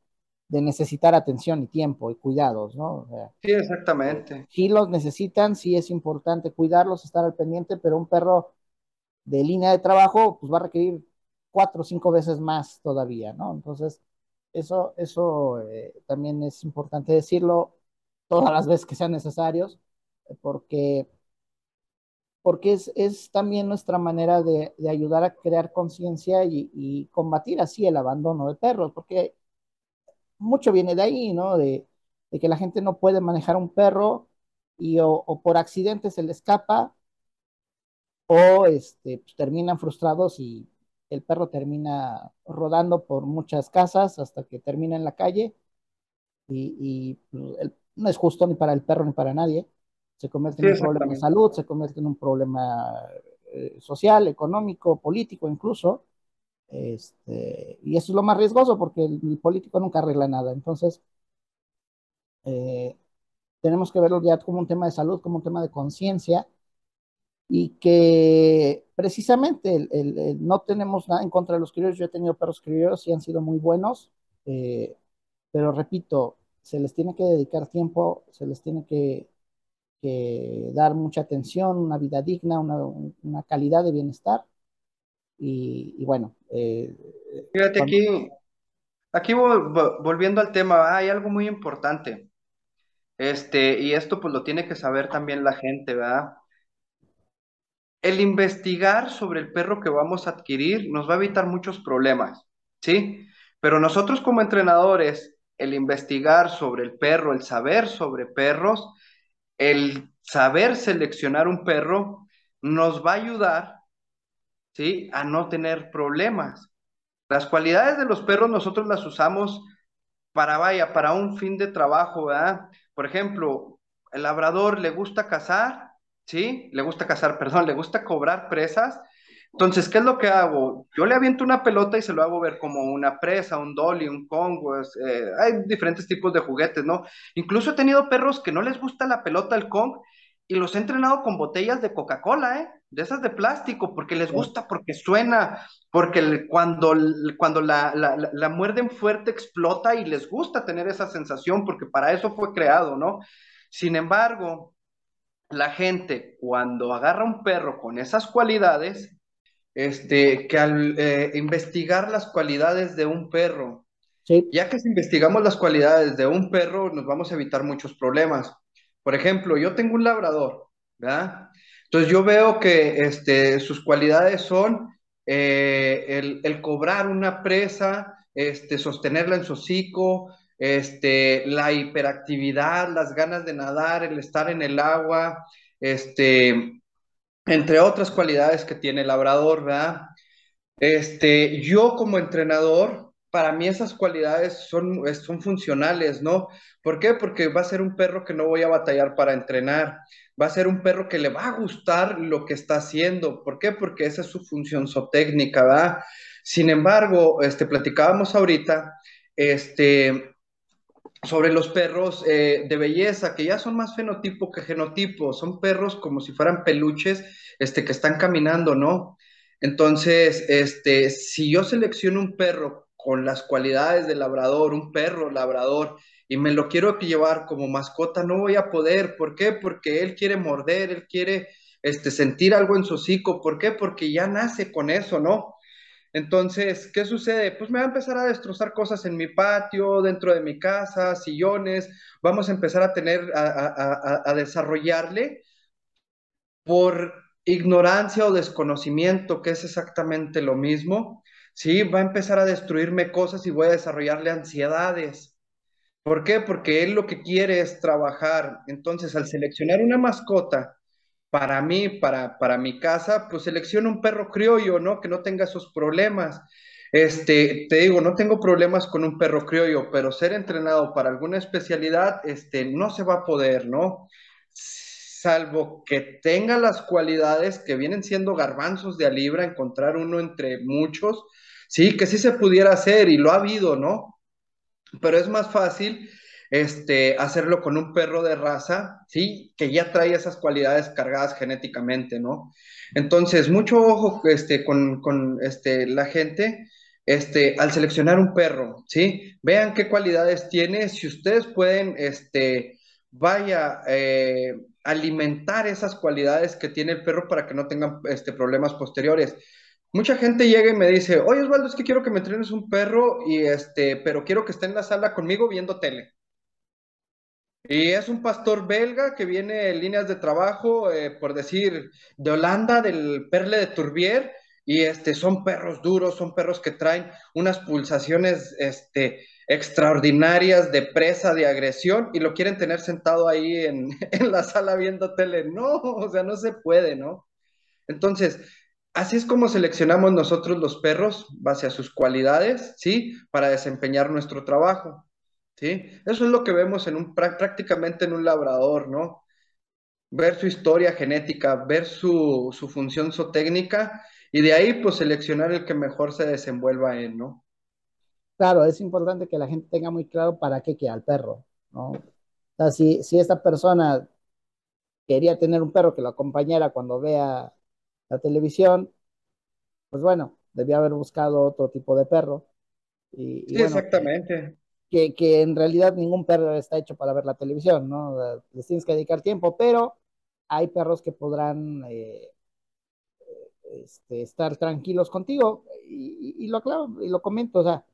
necesitar atención y tiempo y cuidados, ¿no? sí, exactamente. Sí los necesitan, sí es importante cuidarlos, estar al pendiente, pero un perro de línea de trabajo, pues va a requerir cuatro o cinco veces más todavía, ¿no? Entonces, eso, eso eh, también es importante decirlo todas las veces que sean necesarios, porque, porque es, es también nuestra manera de, de ayudar a crear conciencia y, y combatir así el abandono de perros, porque mucho viene de ahí, ¿no? De, que la gente no puede manejar un perro y o, por accidente se le escapa o este, pues, terminan frustrados y el perro termina rodando por muchas casas hasta que termina en la calle y, pues, no es justo ni para el perro ni para nadie. Se convierte en un problema de salud, se convierte en un problema eh, social, económico, político incluso. Este, y eso es lo más riesgoso porque el, político nunca arregla nada. Entonces, eh, tenemos que verlo ya como un tema de salud, como un tema de conciencia y que precisamente no tenemos nada en contra de los criollos. Yo he tenido perros criollos y han sido muy buenos, eh, pero repito, se les tiene que dedicar tiempo, se les tiene que, dar mucha atención, una vida digna, una calidad de bienestar y, bueno. Eh, Fíjate aquí, aquí volviendo al tema, hay algo muy importante. Este, y esto pues lo tiene que saber también la gente, ¿verdad? El investigar sobre el perro que vamos a adquirir nos va a evitar muchos problemas, ¿sí? Pero nosotros como entrenadores, el investigar sobre el perro, el saber sobre perros, el saber seleccionar un perro, nos va a ayudar ¿sí? A no tener problemas. Las cualidades de los perros nosotros las usamos para, vaya, para un fin de trabajo, ¿verdad? Por ejemplo, el labrador le gusta cazar, ¿sí? Le gusta cazar, perdón, le gusta cobrar presas. Entonces, ¿qué es lo que hago? Yo le aviento una pelota y se lo hago ver como una presa, un dolly, un congo. Eh, hay diferentes tipos de juguetes, ¿no? Incluso he tenido perros que no les gusta la pelota, el kong, y los he entrenado con botellas de Coca-Cola, ¿eh? De esas de plástico, porque les gusta, porque suena, porque cuando, cuando la, la, muerden fuerte explota y les gusta tener esa sensación, porque para eso fue creado, ¿no? Sin embargo, la gente cuando agarra un perro con esas cualidades, este, que al eh, investigar las cualidades de un perro, ya que si investigamos las cualidades de un perro, nos vamos a evitar muchos problemas. Por ejemplo, yo tengo un labrador, ¿verdad? Entonces yo veo que este, sus cualidades son eh, el, cobrar una presa, este, sostenerla en su hocico, este, la hiperactividad, las ganas de nadar, el estar en el agua, entre otras cualidades que tiene el labrador, ¿verdad? Yo como entrenador, para mí esas cualidades son, son funcionales, ¿no? ¿Por qué? Porque va a ser un perro que no voy a batallar para entrenar, va a ser un perro que le va a gustar lo que está haciendo. ¿Por qué? Porque esa es su función zootécnica, ¿verdad? Sin embargo, este, platicábamos ahorita, este, sobre los perros eh, de belleza, que ya son más fenotipo que genotipo, son perros como si fueran peluches, este, que están caminando, ¿no? Entonces, este, si yo selecciono un perro con las cualidades de labrador, un perro labrador, y me lo quiero llevar como mascota, no voy a poder. ¿Por qué? Porque él quiere morder, él quiere este, sentir algo en su hocico. ¿Por qué? Porque ya nace con eso, ¿no? Entonces, ¿qué sucede? Pues me va a empezar a destrozar cosas en mi patio, dentro de mi casa, sillones. Vamos a empezar a tener, a, a desarrollarle por ignorancia o desconocimiento, que es exactamente lo mismo. Sí, va a empezar a destruirme cosas y voy a desarrollarle ansiedades. ¿Por qué? Porque él lo que quiere es trabajar. Entonces, al seleccionar una mascota para mí, para, para mi casa, pues selecciono un perro criollo, ¿no? Que no tenga esos problemas. Este, te digo, no tengo problemas con un perro criollo, pero ser entrenado para alguna especialidad, este, no se va a poder, ¿no? Salvo que tenga las cualidades que vienen siendo garbanzos de a libra, encontrar uno entre muchos, sí, que sí se pudiera hacer y lo ha habido, ¿no? pero es más fácil este, hacerlo con un perro de raza, ¿sí? Que ya trae esas cualidades cargadas genéticamente, ¿no? Entonces, mucho ojo este, con, con este, la gente este, al seleccionar un perro, ¿sí? Vean qué cualidades tiene, si ustedes pueden, este, vaya, eh, alimentar esas cualidades que tiene el perro para que no tengan este, problemas posteriores. Mucha gente llega y me dice, oye Osvaldo, es que quiero que me entrenes un perro, y este, pero quiero que esté en la sala conmigo viendo tele. Y es un pastor belga que viene en líneas de trabajo, eh, por decir, de Holanda, del Perle de Turbier, y este, son perros duros, son perros que traen unas pulsaciones este, extraordinarias de presa, de agresión, y lo quieren tener sentado ahí en, en la sala viendo tele. No, o sea, no se puede, ¿no? Entonces, Así es como seleccionamos nosotros los perros, base a sus cualidades, ¿sí? Para desempeñar nuestro trabajo, ¿sí? Eso es lo que vemos en un, prácticamente en un labrador, ¿no? Ver su historia genética, ver su, su función zootécnica y de ahí, pues, seleccionar el que mejor se desenvuelva en, ¿no? Claro, es importante que la gente tenga muy claro para qué queda el perro, ¿no? O sea, si, si esta persona quería tener un perro que lo acompañara cuando vea la televisión, pues bueno, debía haber buscado otro tipo de perro. Y, sí, exactamente. Que, que, en realidad ningún perro está hecho para ver la televisión, ¿no? Les tienes que dedicar tiempo, pero hay perros que podrán eh, este, estar tranquilos contigo. Y, lo claro, y lo comento, o sea,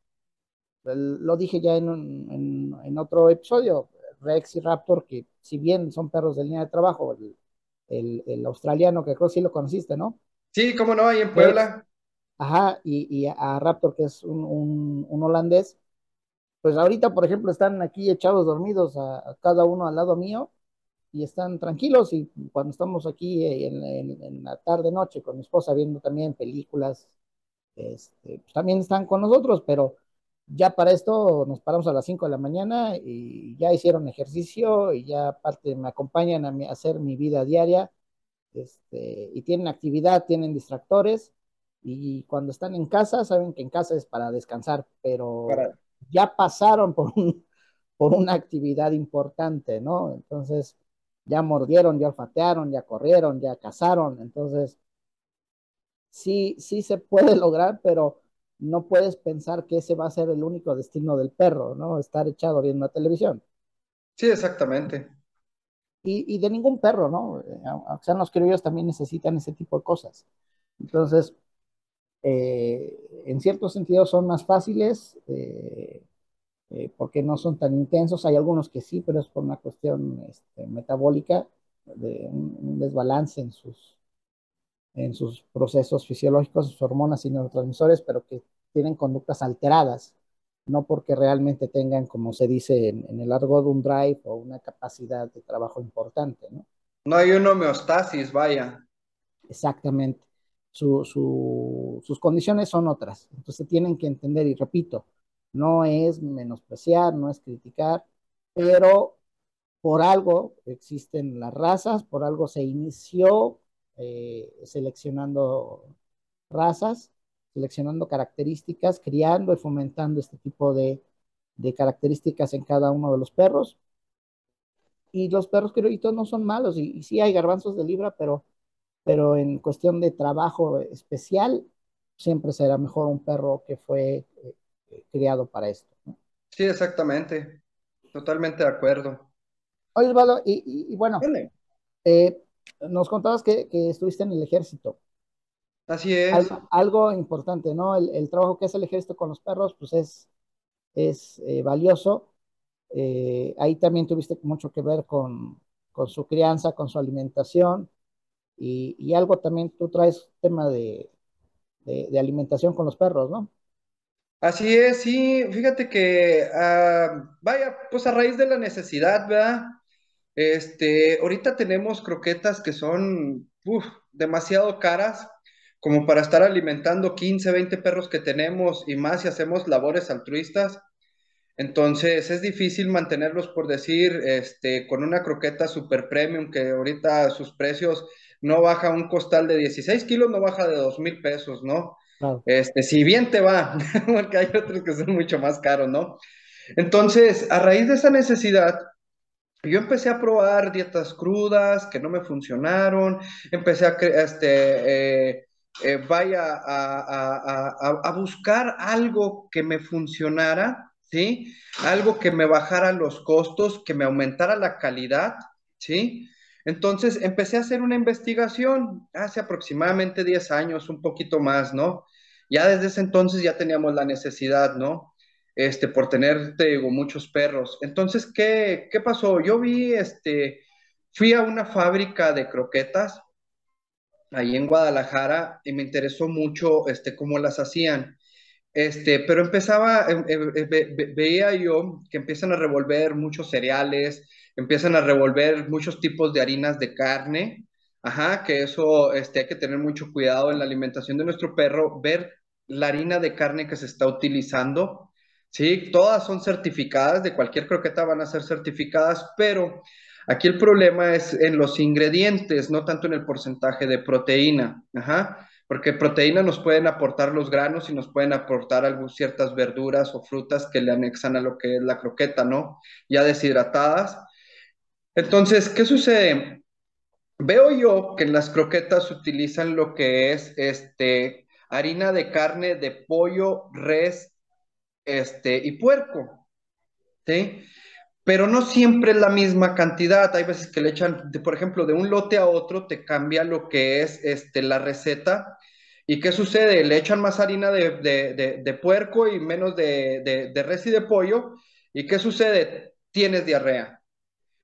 lo dije ya en, en, en, otro episodio, Rex y Raptor, que si bien son perros de línea de trabajo, el, el, australiano, que creo que sí lo conociste, ¿no? Sí, cómo no, ahí en Puebla. ajá, y, a Raptor, que es un, holandés, pues ahorita, por ejemplo, están aquí echados dormidos a, cada uno al lado mío y están tranquilos y cuando estamos aquí en, la tarde noche con mi esposa viendo también películas, este, pues también están con nosotros, pero ya para esto nos paramos a las 5 de la mañana y ya hicieron ejercicio y ya aparte me acompañan a, hacer mi vida diaria este, y tienen actividad, tienen distractores y cuando están en casa saben que en casa es para descansar, pero ya pasaron por, por una actividad importante, ¿no? Entonces ya mordieron, ya olfatearon, ya corrieron, ya cazaron, entonces sí, sí se puede lograr, pero no puedes pensar que ese va a ser el único destino del perro, ¿no? Estar echado viendo la televisión. Sí, exactamente. Y, de ningún perro, ¿no? Eh, aunque sean los criollos, también necesitan ese tipo de cosas. Entonces, eh, en cierto sentido son más fáciles eh, porque no son tan intensos. Hay algunos que sí, pero es por una cuestión este, metabólica, de un, desbalance en sus, en sus procesos fisiológicos, sus hormonas y neurotransmisores, pero que tienen conductas alteradas, no porque realmente tengan, como se dice en, en el argot, un drive o una capacidad de trabajo importante, ¿no? No hay una homeostasis, vaya. Exactamente. Su, su, sus condiciones son otras. Entonces tienen que entender, y repito, no es menospreciar, no es criticar, pero por algo existen las razas, por algo se inició eh, seleccionando razas, seleccionando características, criando y fomentando este tipo de, de características en cada uno de los perros. Y los perros criollitos no son malos, y, y sí hay garbanzos de libra, pero, pero en cuestión de trabajo especial, siempre será mejor un perro que fue eh, criado para esto. ¿no? Sí, exactamente. Totalmente de acuerdo. Oye, Osvaldo, y, y, y bueno, eh, nos contabas que, que, estuviste en el ejército. Así es. Algo, algo importante, ¿no? El, el, trabajo que hace el ejército con los perros, pues es, es eh, valioso. Eh, ahí también tuviste mucho que ver con, con su crianza, con su alimentación. Y, y, algo también tú traes tema de, de, de alimentación con los perros, ¿no? Así es, sí, fíjate que, uh, vaya, pues a raíz de la necesidad, ¿verdad? Este, ahorita tenemos croquetas que son uf, demasiado caras como para estar alimentando 15, 20 perros que tenemos y más si hacemos labores altruistas. Entonces es difícil mantenerlos, por decir, este, con una croqueta super premium que ahorita sus precios no baja un costal de 16 kilos, no baja de 2 mil pesos, ¿no? Claro. Este, si bien te va, porque hay otros que son mucho más caros, ¿no? Entonces, a raíz de esa necesidad, yo empecé a probar dietas crudas que no me funcionaron, empecé a, este, eh, eh, vaya a, a, a, a, buscar algo que me funcionara, ¿sí? Algo que me bajara los costos, que me aumentara la calidad, ¿sí? Entonces empecé a hacer una investigación hace aproximadamente 10 años, un poquito más, ¿no? Ya desde ese entonces ya teníamos la necesidad, ¿no? Este, por tener, te muchos perros. Entonces, ¿qué, qué pasó? Yo vi, este, fui a una fábrica de croquetas ahí en Guadalajara y me interesó mucho, este, cómo las hacían. Este, pero empezaba, eh, eh, ve, veía yo que empiezan a revolver muchos cereales, empiezan a revolver muchos tipos de harinas de carne, ajá, que eso este, hay que tener mucho cuidado en la alimentación de nuestro perro, ver la harina de carne que se está utilizando, sí, todas son certificadas, de cualquier croqueta van a ser certificadas, pero aquí el problema es en los ingredientes, no tanto en el porcentaje de proteína, porque proteína nos pueden aportar los granos y nos pueden aportar algo, ciertas verduras o frutas que le anexan a lo que es la croqueta, ¿no? Ya deshidratadas. Entonces, ¿qué sucede? Veo yo que en las croquetas utilizan lo que es este, harina de carne de pollo, res este, y puerco, ¿sí? Pero no siempre es la misma cantidad. Hay veces que le echan, por ejemplo, de un lote a otro, te cambia lo que es este, la receta. ¿Y qué sucede? Le echan más harina de, de, de, de puerco y menos de, res y de pollo. ¿Y qué sucede? Tienes diarrea.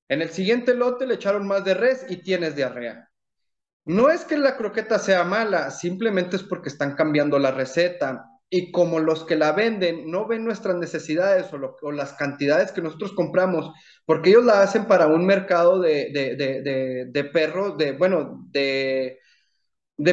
En el siguiente lote le echaron más de res y tienes diarrea. No es que la croqueta sea mala, simplemente es porque están cambiando la receta. Y como los que la venden no ven nuestras necesidades o, las cantidades que nosotros compramos, porque ellos la hacen para un mercado de, de, perros, de, bueno, de,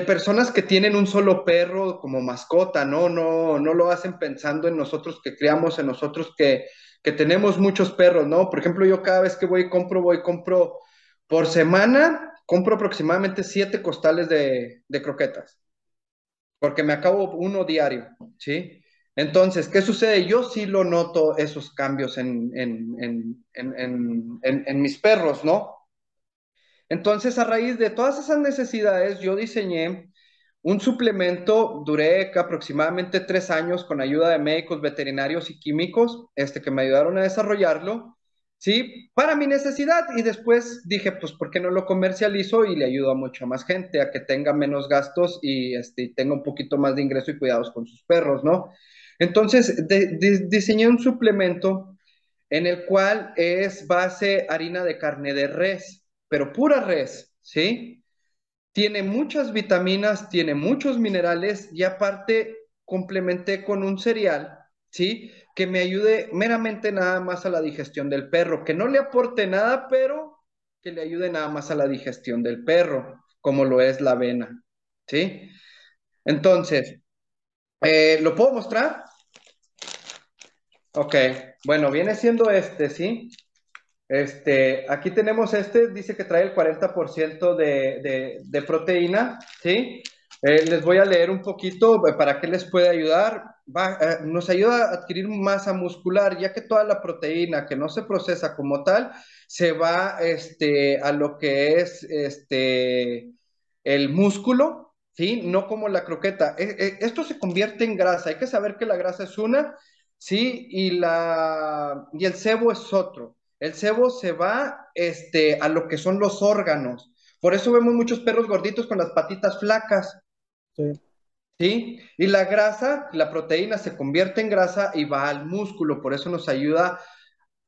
personas que tienen un solo perro como mascota, ¿no? No, no lo hacen pensando en nosotros que criamos, en nosotros que, tenemos muchos perros, ¿no? Por ejemplo, yo cada vez que voy y compro, voy y compro por semana, compro aproximadamente siete costales de croquetas, porque me acabo uno diario, ¿sí? Entonces, ¿qué sucede? Yo sí lo noto esos cambios en, mis perros, ¿no? Entonces, a raíz de todas esas necesidades, yo diseñé un suplemento, duré aproximadamente tres años con ayuda de médicos veterinarios y químicos, este, que me ayudaron a desarrollarlo, ¿sí? Para mi necesidad. Y después dije, pues, ¿por qué no lo comercializo y le ayudo a mucha más gente a que tenga menos gastos y este, tenga un poquito más de ingreso y cuidados con sus perros, ¿no? Entonces, diseñé un suplemento en el cual es base harina de carne de res, pero pura res, ¿sí? tiene muchas vitaminas, tiene muchos minerales y aparte complementé con un cereal, ¿sí? Que me ayude meramente nada más a la digestión del perro, que no le aporte nada, pero que le ayude nada más a la digestión del perro, como lo es la avena, ¿sí? Entonces, eh, ¿lo puedo mostrar? Ok, bueno, viene siendo este, ¿sí? Este, aquí tenemos este, dice que trae el 40% de, de, proteína, ¿sí? Eh, les voy a leer un poquito eh, para qué les puede ayudar. Eh, nos ayuda a adquirir masa muscular, ya que toda la proteína que no se procesa como tal se va este, a lo que es este, el músculo, ¿sí? No como la croqueta. esto se convierte en grasa. Hay que saber que la grasa es una, ¿sí? Y, la, y el sebo es otro. El sebo se va este, a lo que son los órganos. Por eso vemos muchos perros gorditos con las patitas flacas. Sí. ¿Sí? Y la grasa, la proteína se convierte en grasa y va al músculo. Por eso nos ayuda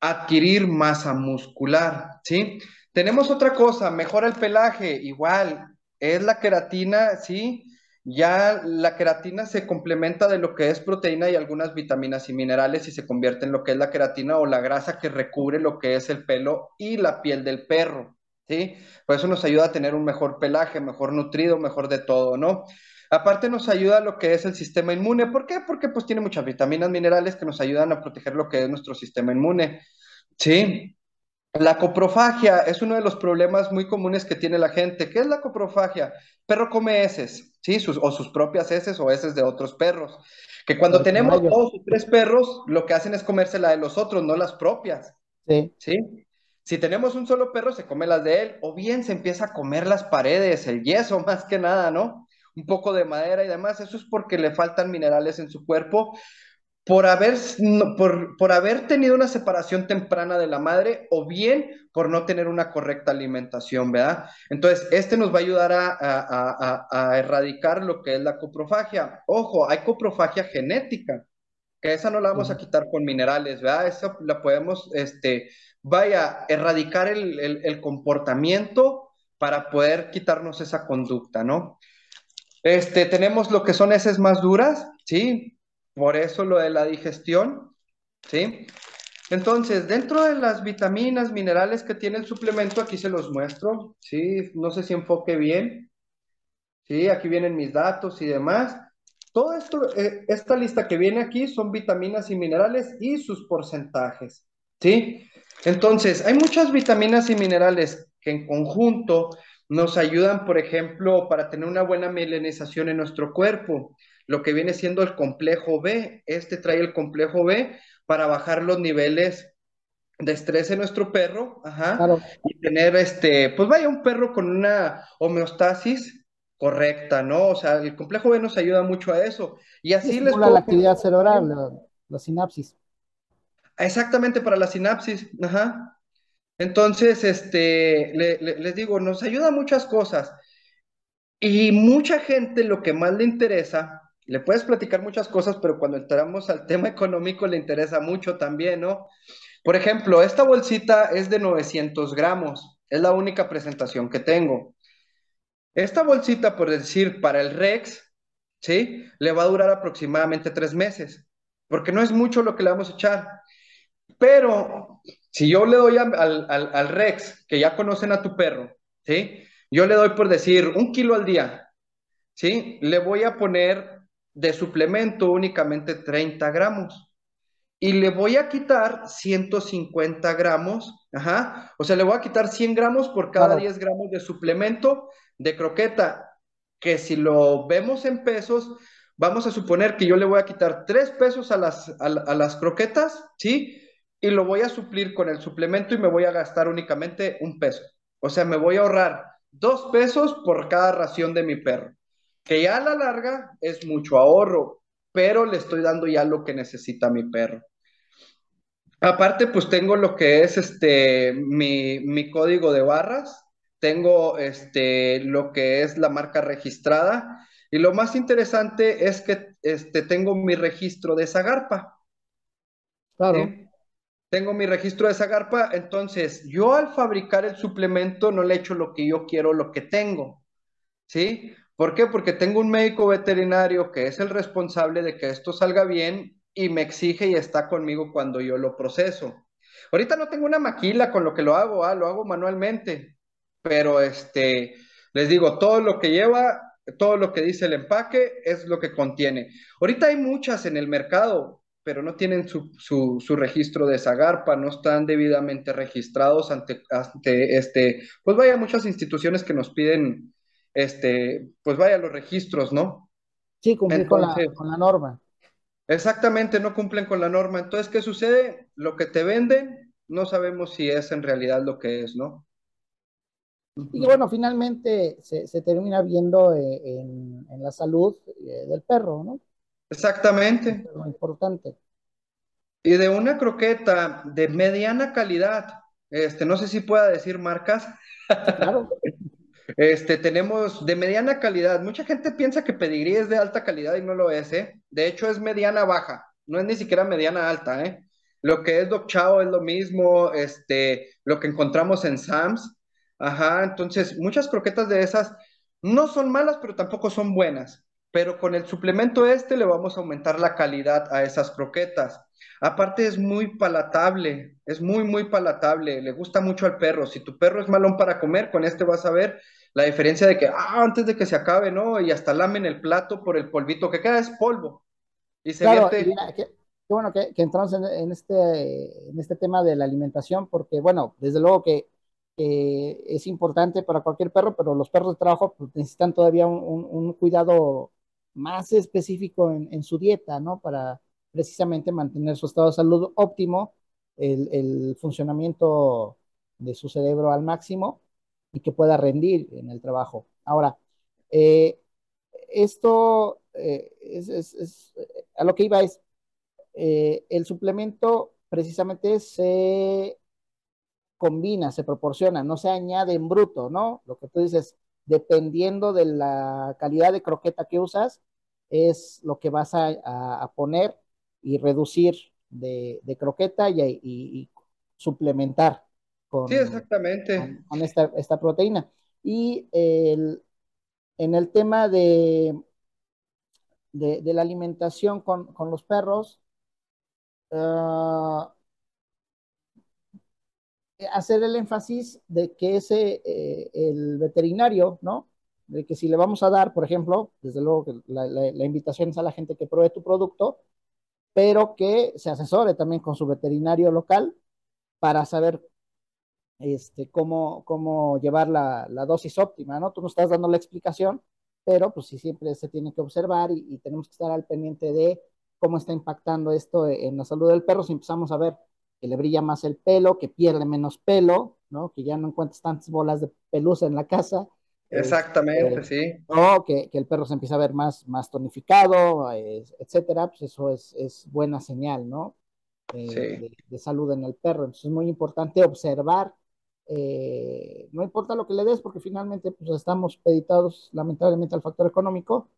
a adquirir masa muscular. ¿Sí? Tenemos otra cosa, mejora el pelaje. Igual, es la queratina, ¿sí? Ya la queratina se complementa de lo que es proteína y algunas vitaminas y minerales y se convierte en lo que es la queratina o la grasa que recubre lo que es el pelo y la piel del perro, ¿sí? Por eso nos ayuda a tener un mejor pelaje, mejor nutrido, mejor de todo, ¿no? Aparte nos ayuda a lo que es el sistema inmune. ¿Por qué? Porque pues tiene muchas vitaminas, minerales que nos ayudan a proteger lo que es nuestro sistema inmune, ¿sí? La coprofagia es uno de los problemas muy comunes que tiene la gente. ¿Qué es la coprofagia? Perro come heces, ¿sí? o sus propias heces o heces de otros perros. Que cuando tenemos dos o tres perros, lo que hacen es comerse la de los otros, no las propias. Sí. ¿Sí? Si tenemos un solo perro, se come las de él, o bien se empieza a comer las paredes, el yeso más que nada, ¿no? Un poco de madera y demás. Eso es porque le faltan minerales en su cuerpo por haber, por, por, haber tenido una separación temprana de la madre o bien por no tener una correcta alimentación, ¿verdad? Entonces, este nos va a ayudar a, a, a, erradicar lo que es la coprofagia. Ojo, hay coprofagia genética, que esa no la vamos a quitar con minerales, ¿verdad? Esa la podemos, este, vaya, erradicar el, el, el comportamiento para poder quitarnos esa conducta, ¿no? Este, tenemos lo que son heces más duras, ¿sí? Por eso lo de la digestión, ¿sí? Entonces, dentro de las vitaminas, minerales que tiene el suplemento, aquí se los muestro, ¿sí? No sé si enfoque bien, ¿sí? Aquí vienen mis datos y demás. Todo esto, eh, esta lista que viene aquí son vitaminas y minerales y sus porcentajes, ¿sí? Entonces, hay muchas vitaminas y minerales que en conjunto nos ayudan, por ejemplo, para tener una buena melanización en nuestro cuerpo lo que viene siendo el complejo B. Este trae el complejo B para bajar los niveles de estrés en nuestro perro, ajá, y tener este, pues vaya, un perro con una homeostasis correcta, ¿no? O sea, el complejo B nos ayuda mucho a eso. Y así les la actividad cerebral, la, sinapsis. Exactamente, para la sinapsis, ajá. Entonces, este, les digo, nos ayuda a muchas cosas. Y mucha gente lo que más le interesa le puedes platicar muchas cosas, pero cuando entramos al tema económico le interesa mucho también, ¿no? Por ejemplo, esta bolsita es de 900 gramos, es la única presentación que tengo. Esta bolsita, por decir, para el Rex, ¿sí? Le va a durar aproximadamente tres meses, porque no es mucho lo que le vamos a echar. Pero si yo le doy al, al Rex, que ya conocen a tu perro, ¿sí? Yo le doy por decir un kilo al día, ¿sí? Le voy a poner de suplemento únicamente 30 gramos. Y le voy a quitar 150 gramos, ajá, o sea, le voy a quitar 100 gramos por cada 10 gramos de suplemento de croqueta, que si lo vemos en pesos, vamos a suponer que yo le voy a quitar 3 pesos a las, a, a las croquetas, ¿sí? Y lo voy a suplir con el suplemento y me voy a gastar únicamente un peso. O sea, me voy a ahorrar 2 pesos por cada ración de mi perro que ya a la larga es mucho ahorro, pero le estoy dando ya lo que necesita mi perro. Aparte, pues tengo lo que es este mi, código de barras, tengo este lo que es la marca registrada y lo más interesante es que este tengo mi registro de Zagarpa. Claro. Tengo mi registro de Zagarpa, entonces yo al fabricar el suplemento no le echo lo que yo quiero, lo que tengo ¿sí? ¿Por qué? Porque tengo un médico veterinario que es el responsable de que esto salga bien y me exige y está conmigo cuando yo lo proceso. Ahorita no tengo una maquila con lo que lo hago, ah, lo hago manualmente, pero este, les digo, todo lo que lleva, todo lo que dice el empaque es lo que contiene. Ahorita hay muchas en el mercado, pero no tienen su, su, registro de Zagarpa, no están debidamente registrados ante, ante, este, pues vaya, muchas instituciones que nos piden, este, pues vaya, los registros, ¿no? Sí, cumplir con, la, con la norma. Exactamente, no cumplen con la norma. Entonces, ¿qué sucede? Lo que te venden, no sabemos si es en realidad lo que es, ¿no? Y bueno, finalmente se, se termina viendo eh, en, en, la salud eh, del perro, ¿no? Exactamente. Lo importante. Y de una croqueta de mediana calidad, este, no sé si pueda decir marcas. claro. Este, tenemos de mediana calidad. Mucha gente piensa que pedigrí es de alta calidad y no lo es, ¿eh? De hecho, es mediana baja, no es ni siquiera mediana alta, ¿eh? Lo que es Dog Chow es lo mismo, este, lo que encontramos en Sam's. Ajá, entonces, muchas croquetas de esas no son malas, pero tampoco son buenas pero con el suplemento este le vamos a aumentar la calidad a esas croquetas. Aparte es muy palatable, es muy, muy palatable, le gusta mucho al perro. Si tu perro es malón para comer, con este vas a ver la diferencia de que, ah, antes de que se acabe, ¿no? Y hasta lamen el plato por el polvito que queda, es polvo. Y se claro, qué, bueno que, entramos en, este, en este tema de la alimentación, porque, bueno, desde luego que es importante para cualquier perro, pero los perros de trabajo pues, necesitan todavía un cuidado más específico en, su dieta, ¿no? Para precisamente mantener su estado de salud óptimo, el, funcionamiento de su cerebro al máximo y que pueda rendir en el trabajo. Ahora, eh, esto eh, es, a lo que iba es, eh, el suplemento precisamente se combina, se proporciona, no se añade en bruto, ¿no? Lo que tú dices, dependiendo de la calidad de croqueta que usas, es lo que vas a, poner y reducir de, croqueta y, suplementar con, exactamente. con, esta, proteína. Y en el tema de, de, la alimentación con, los perros, ah, hacer el énfasis de que ese, eh, el veterinario, ¿no? De que si le vamos a dar, por ejemplo, desde luego que la, invitación es a la gente que pruebe tu producto, pero que se asesore también con su veterinario local para saber este, cómo, cómo llevar la, dosis óptima, ¿no? Tú nos estás dando la explicación, pero pues sí siempre se tiene que observar y, y tenemos que estar al pendiente de cómo está impactando esto en la salud del perro si empezamos a ver que le brilla más el pelo, que pierde menos pelo, ¿no? Que ya no encuentras tantas bolas de pelusa en la casa. Exactamente, sí. No, que, que, el perro se empieza a ver más, más tonificado, etcétera, pues eso es, es buena señal, ¿no? de, salud en el perro. Entonces es muy importante observar, eh, no importa lo que le des, porque finalmente pues estamos peditados lamentablemente al factor económico,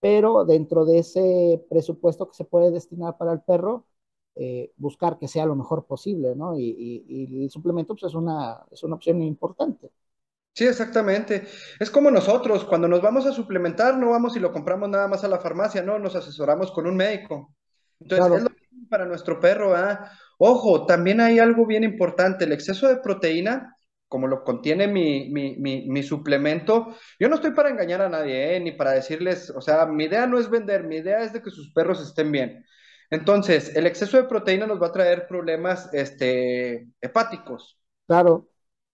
pero dentro de ese presupuesto que se puede destinar para el perro, eh, buscar que sea lo mejor posible, ¿no? Y, el suplemento pues, es, una, es una opción importante. Sí, exactamente. Es como nosotros, cuando nos vamos a suplementar, no vamos y lo compramos nada más a la farmacia, no, nos asesoramos con un médico. Entonces, es lo mismo para nuestro perro, ¿ah? Ojo, también hay algo bien importante, el exceso de proteína, como lo contiene mi, mi, mi, suplemento, yo no estoy para engañar a nadie, ¿eh? ni para decirles, o sea, mi idea no es vender, mi idea es de que sus perros estén bien. Entonces, el exceso de proteína nos va a traer problemas este, hepáticos. Claro.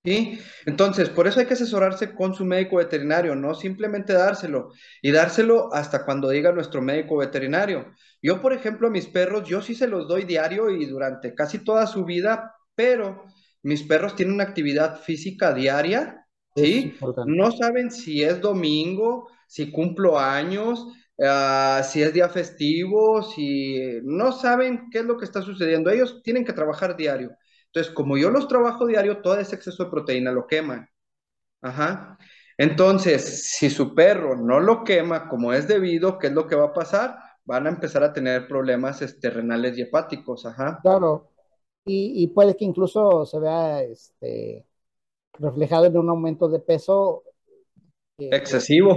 ¿Sí? Entonces, por eso hay que asesorarse con su médico veterinario, no simplemente dárselo y dárselo hasta cuando diga nuestro médico veterinario. Yo, por ejemplo, a mis perros, yo sí se los doy diario y durante casi toda su vida, pero mis perros tienen una actividad física diaria, ¿sí? No saben si es domingo, si cumplo años, Ah, si es día festivo, si no saben qué es lo que está sucediendo. Ellos tienen que trabajar diario. Entonces, como yo los trabajo diario, todo ese exceso de proteína lo queman. Ajá. Entonces, si su perro no lo quema como es debido, ¿qué es lo que va a pasar? Van a empezar a tener problemas este, renales y hepáticos. Ajá. Claro. Y, puede que incluso se vea este, reflejado en un aumento de peso excesivo.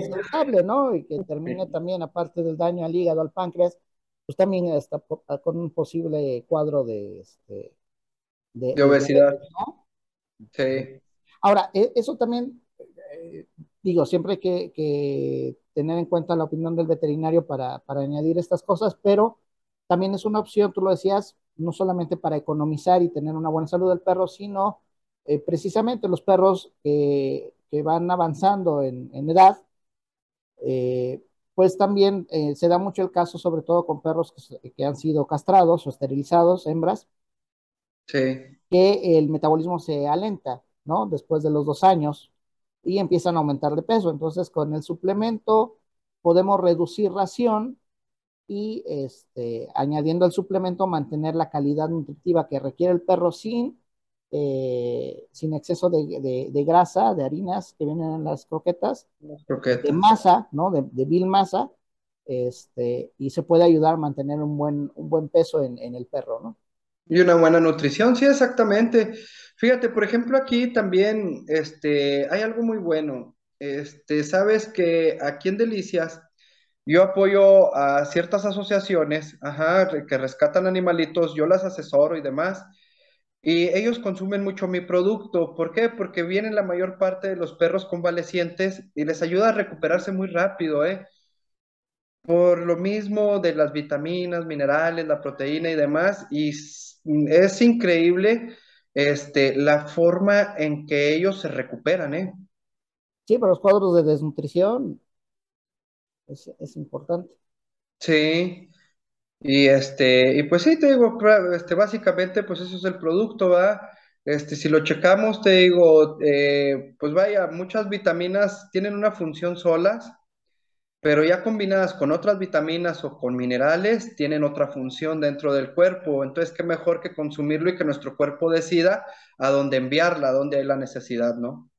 ¿no? Y que termine también, aparte del daño al hígado, al páncreas, pues también está con un posible cuadro de, este, de, obesidad. Sí. Ahora, e, eso también, eh, digo, siempre hay que, tener en cuenta la opinión del veterinario para, para añadir estas cosas, pero también es una opción, tú lo decías, no solamente para economizar y tener una buena salud del perro, sino eh, precisamente los perros que, van avanzando en, edad, eh, pues también eh, se da mucho el caso, sobre todo con perros que, han sido castrados o esterilizados, hembras, que el metabolismo se alenta, ¿no? Después de los dos años y empiezan a aumentar de peso. Entonces, con el suplemento podemos reducir ración y este, añadiendo el suplemento mantener la calidad nutritiva que requiere el perro sin, eh, sin exceso de, grasa, de harinas que vienen en las croquetas, de masa, ¿no? De, de masa, este, y se puede ayudar a mantener un buen, un buen peso en, en el perro, ¿no? Y una buena nutrición, sí, exactamente. Fíjate, por ejemplo, aquí también este, hay algo muy bueno. Este, sabes que aquí en Delicias yo apoyo a ciertas asociaciones que rescatan animalitos, yo las asesoro y demás, y ellos consumen mucho mi producto. ¿Por qué? Porque vienen la mayor parte de los perros convalecientes y les ayuda a recuperarse muy rápido, ¿eh? Por lo mismo de las vitaminas, minerales, la proteína y demás, y es increíble este, la forma en que ellos se recuperan, ¿eh? Sí, para los cuadros de desnutrición es, importante. Sí, y este, y pues sí, te digo, este, básicamente, pues eso es el producto, ¿va? Este, si lo checamos, te digo, eh, pues vaya, muchas vitaminas tienen una función solas, pero ya combinadas con otras vitaminas o con minerales, tienen otra función dentro del cuerpo. Entonces, qué mejor que consumirlo y que nuestro cuerpo decida a dónde enviarla, a dónde hay la necesidad, ¿no?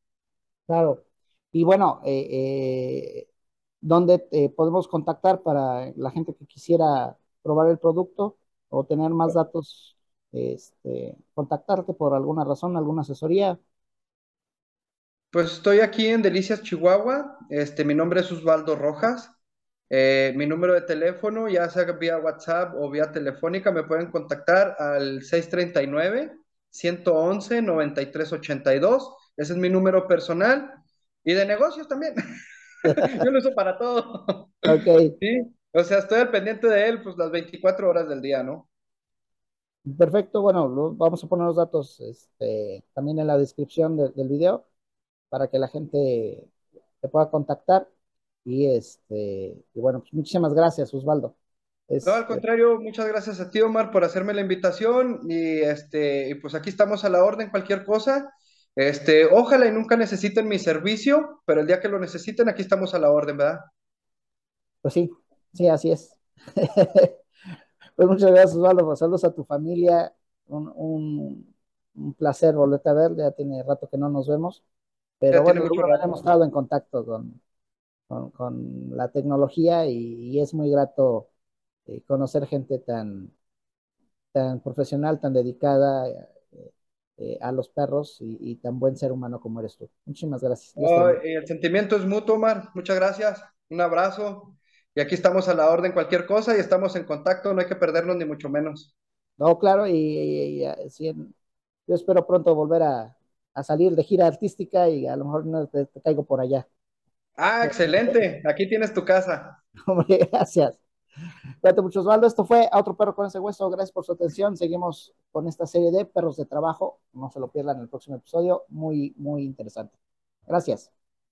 Claro. Y bueno, eh, eh ¿Dónde podemos contactar para la gente que quisiera probar el producto o tener más datos? Este, contactarte por alguna razón, alguna asesoría. Pues estoy aquí en Delicias, Chihuahua. Este, mi nombre es Osvaldo Rojas. Eh, mi número de teléfono, ya sea vía WhatsApp o vía telefónica, me pueden contactar al 639-111-9382. Ese es mi número personal y de negocios también. Yo lo uso para todo. Ok. Sí, o sea, estoy al pendiente de él, pues las 24 horas del día, ¿no? Perfecto, bueno, vamos a poner los datos este, también en la descripción del video para que la gente te pueda contactar. Y este, y bueno, pues muchísimas gracias, Osvaldo. no, al contrario, muchas gracias a ti, Omar, por hacerme la invitación. Y este, y pues aquí estamos a la orden, cualquier cosa. Este, ojalá y nunca necesiten mi servicio, pero el día que lo necesiten, aquí estamos a la orden, ¿verdad? Pues sí, sí, así es. pues muchas gracias, Osvaldo. Pues saludos a tu familia. Un, placer volverte a ver. Ya tiene rato que no nos vemos. Pero bueno, hemos estado en contacto con, con, la tecnología y, es muy grato eh, conocer gente tan, tan profesional, tan dedicada eh, a los perros y, tan buen ser humano como eres tú. Muchísimas gracias. el sentimiento es mutuo, Omar. Muchas gracias. Un abrazo. Y aquí estamos a la orden cualquier cosa y estamos en contacto. No hay que perdernos ni mucho menos. No, claro. Y, yo espero pronto volver a, salir de gira artística y a lo mejor no te, caigo por allá. Ah, excelente. Aquí tienes tu casa. Hombre, gracias. Cuídate mucho, Osvaldo. Esto fue a otro perro con ese hueso. Gracias por su atención. Seguimos con esta serie de perros de trabajo. No se lo pierdan en el próximo episodio. Muy, muy interesante. Gracias.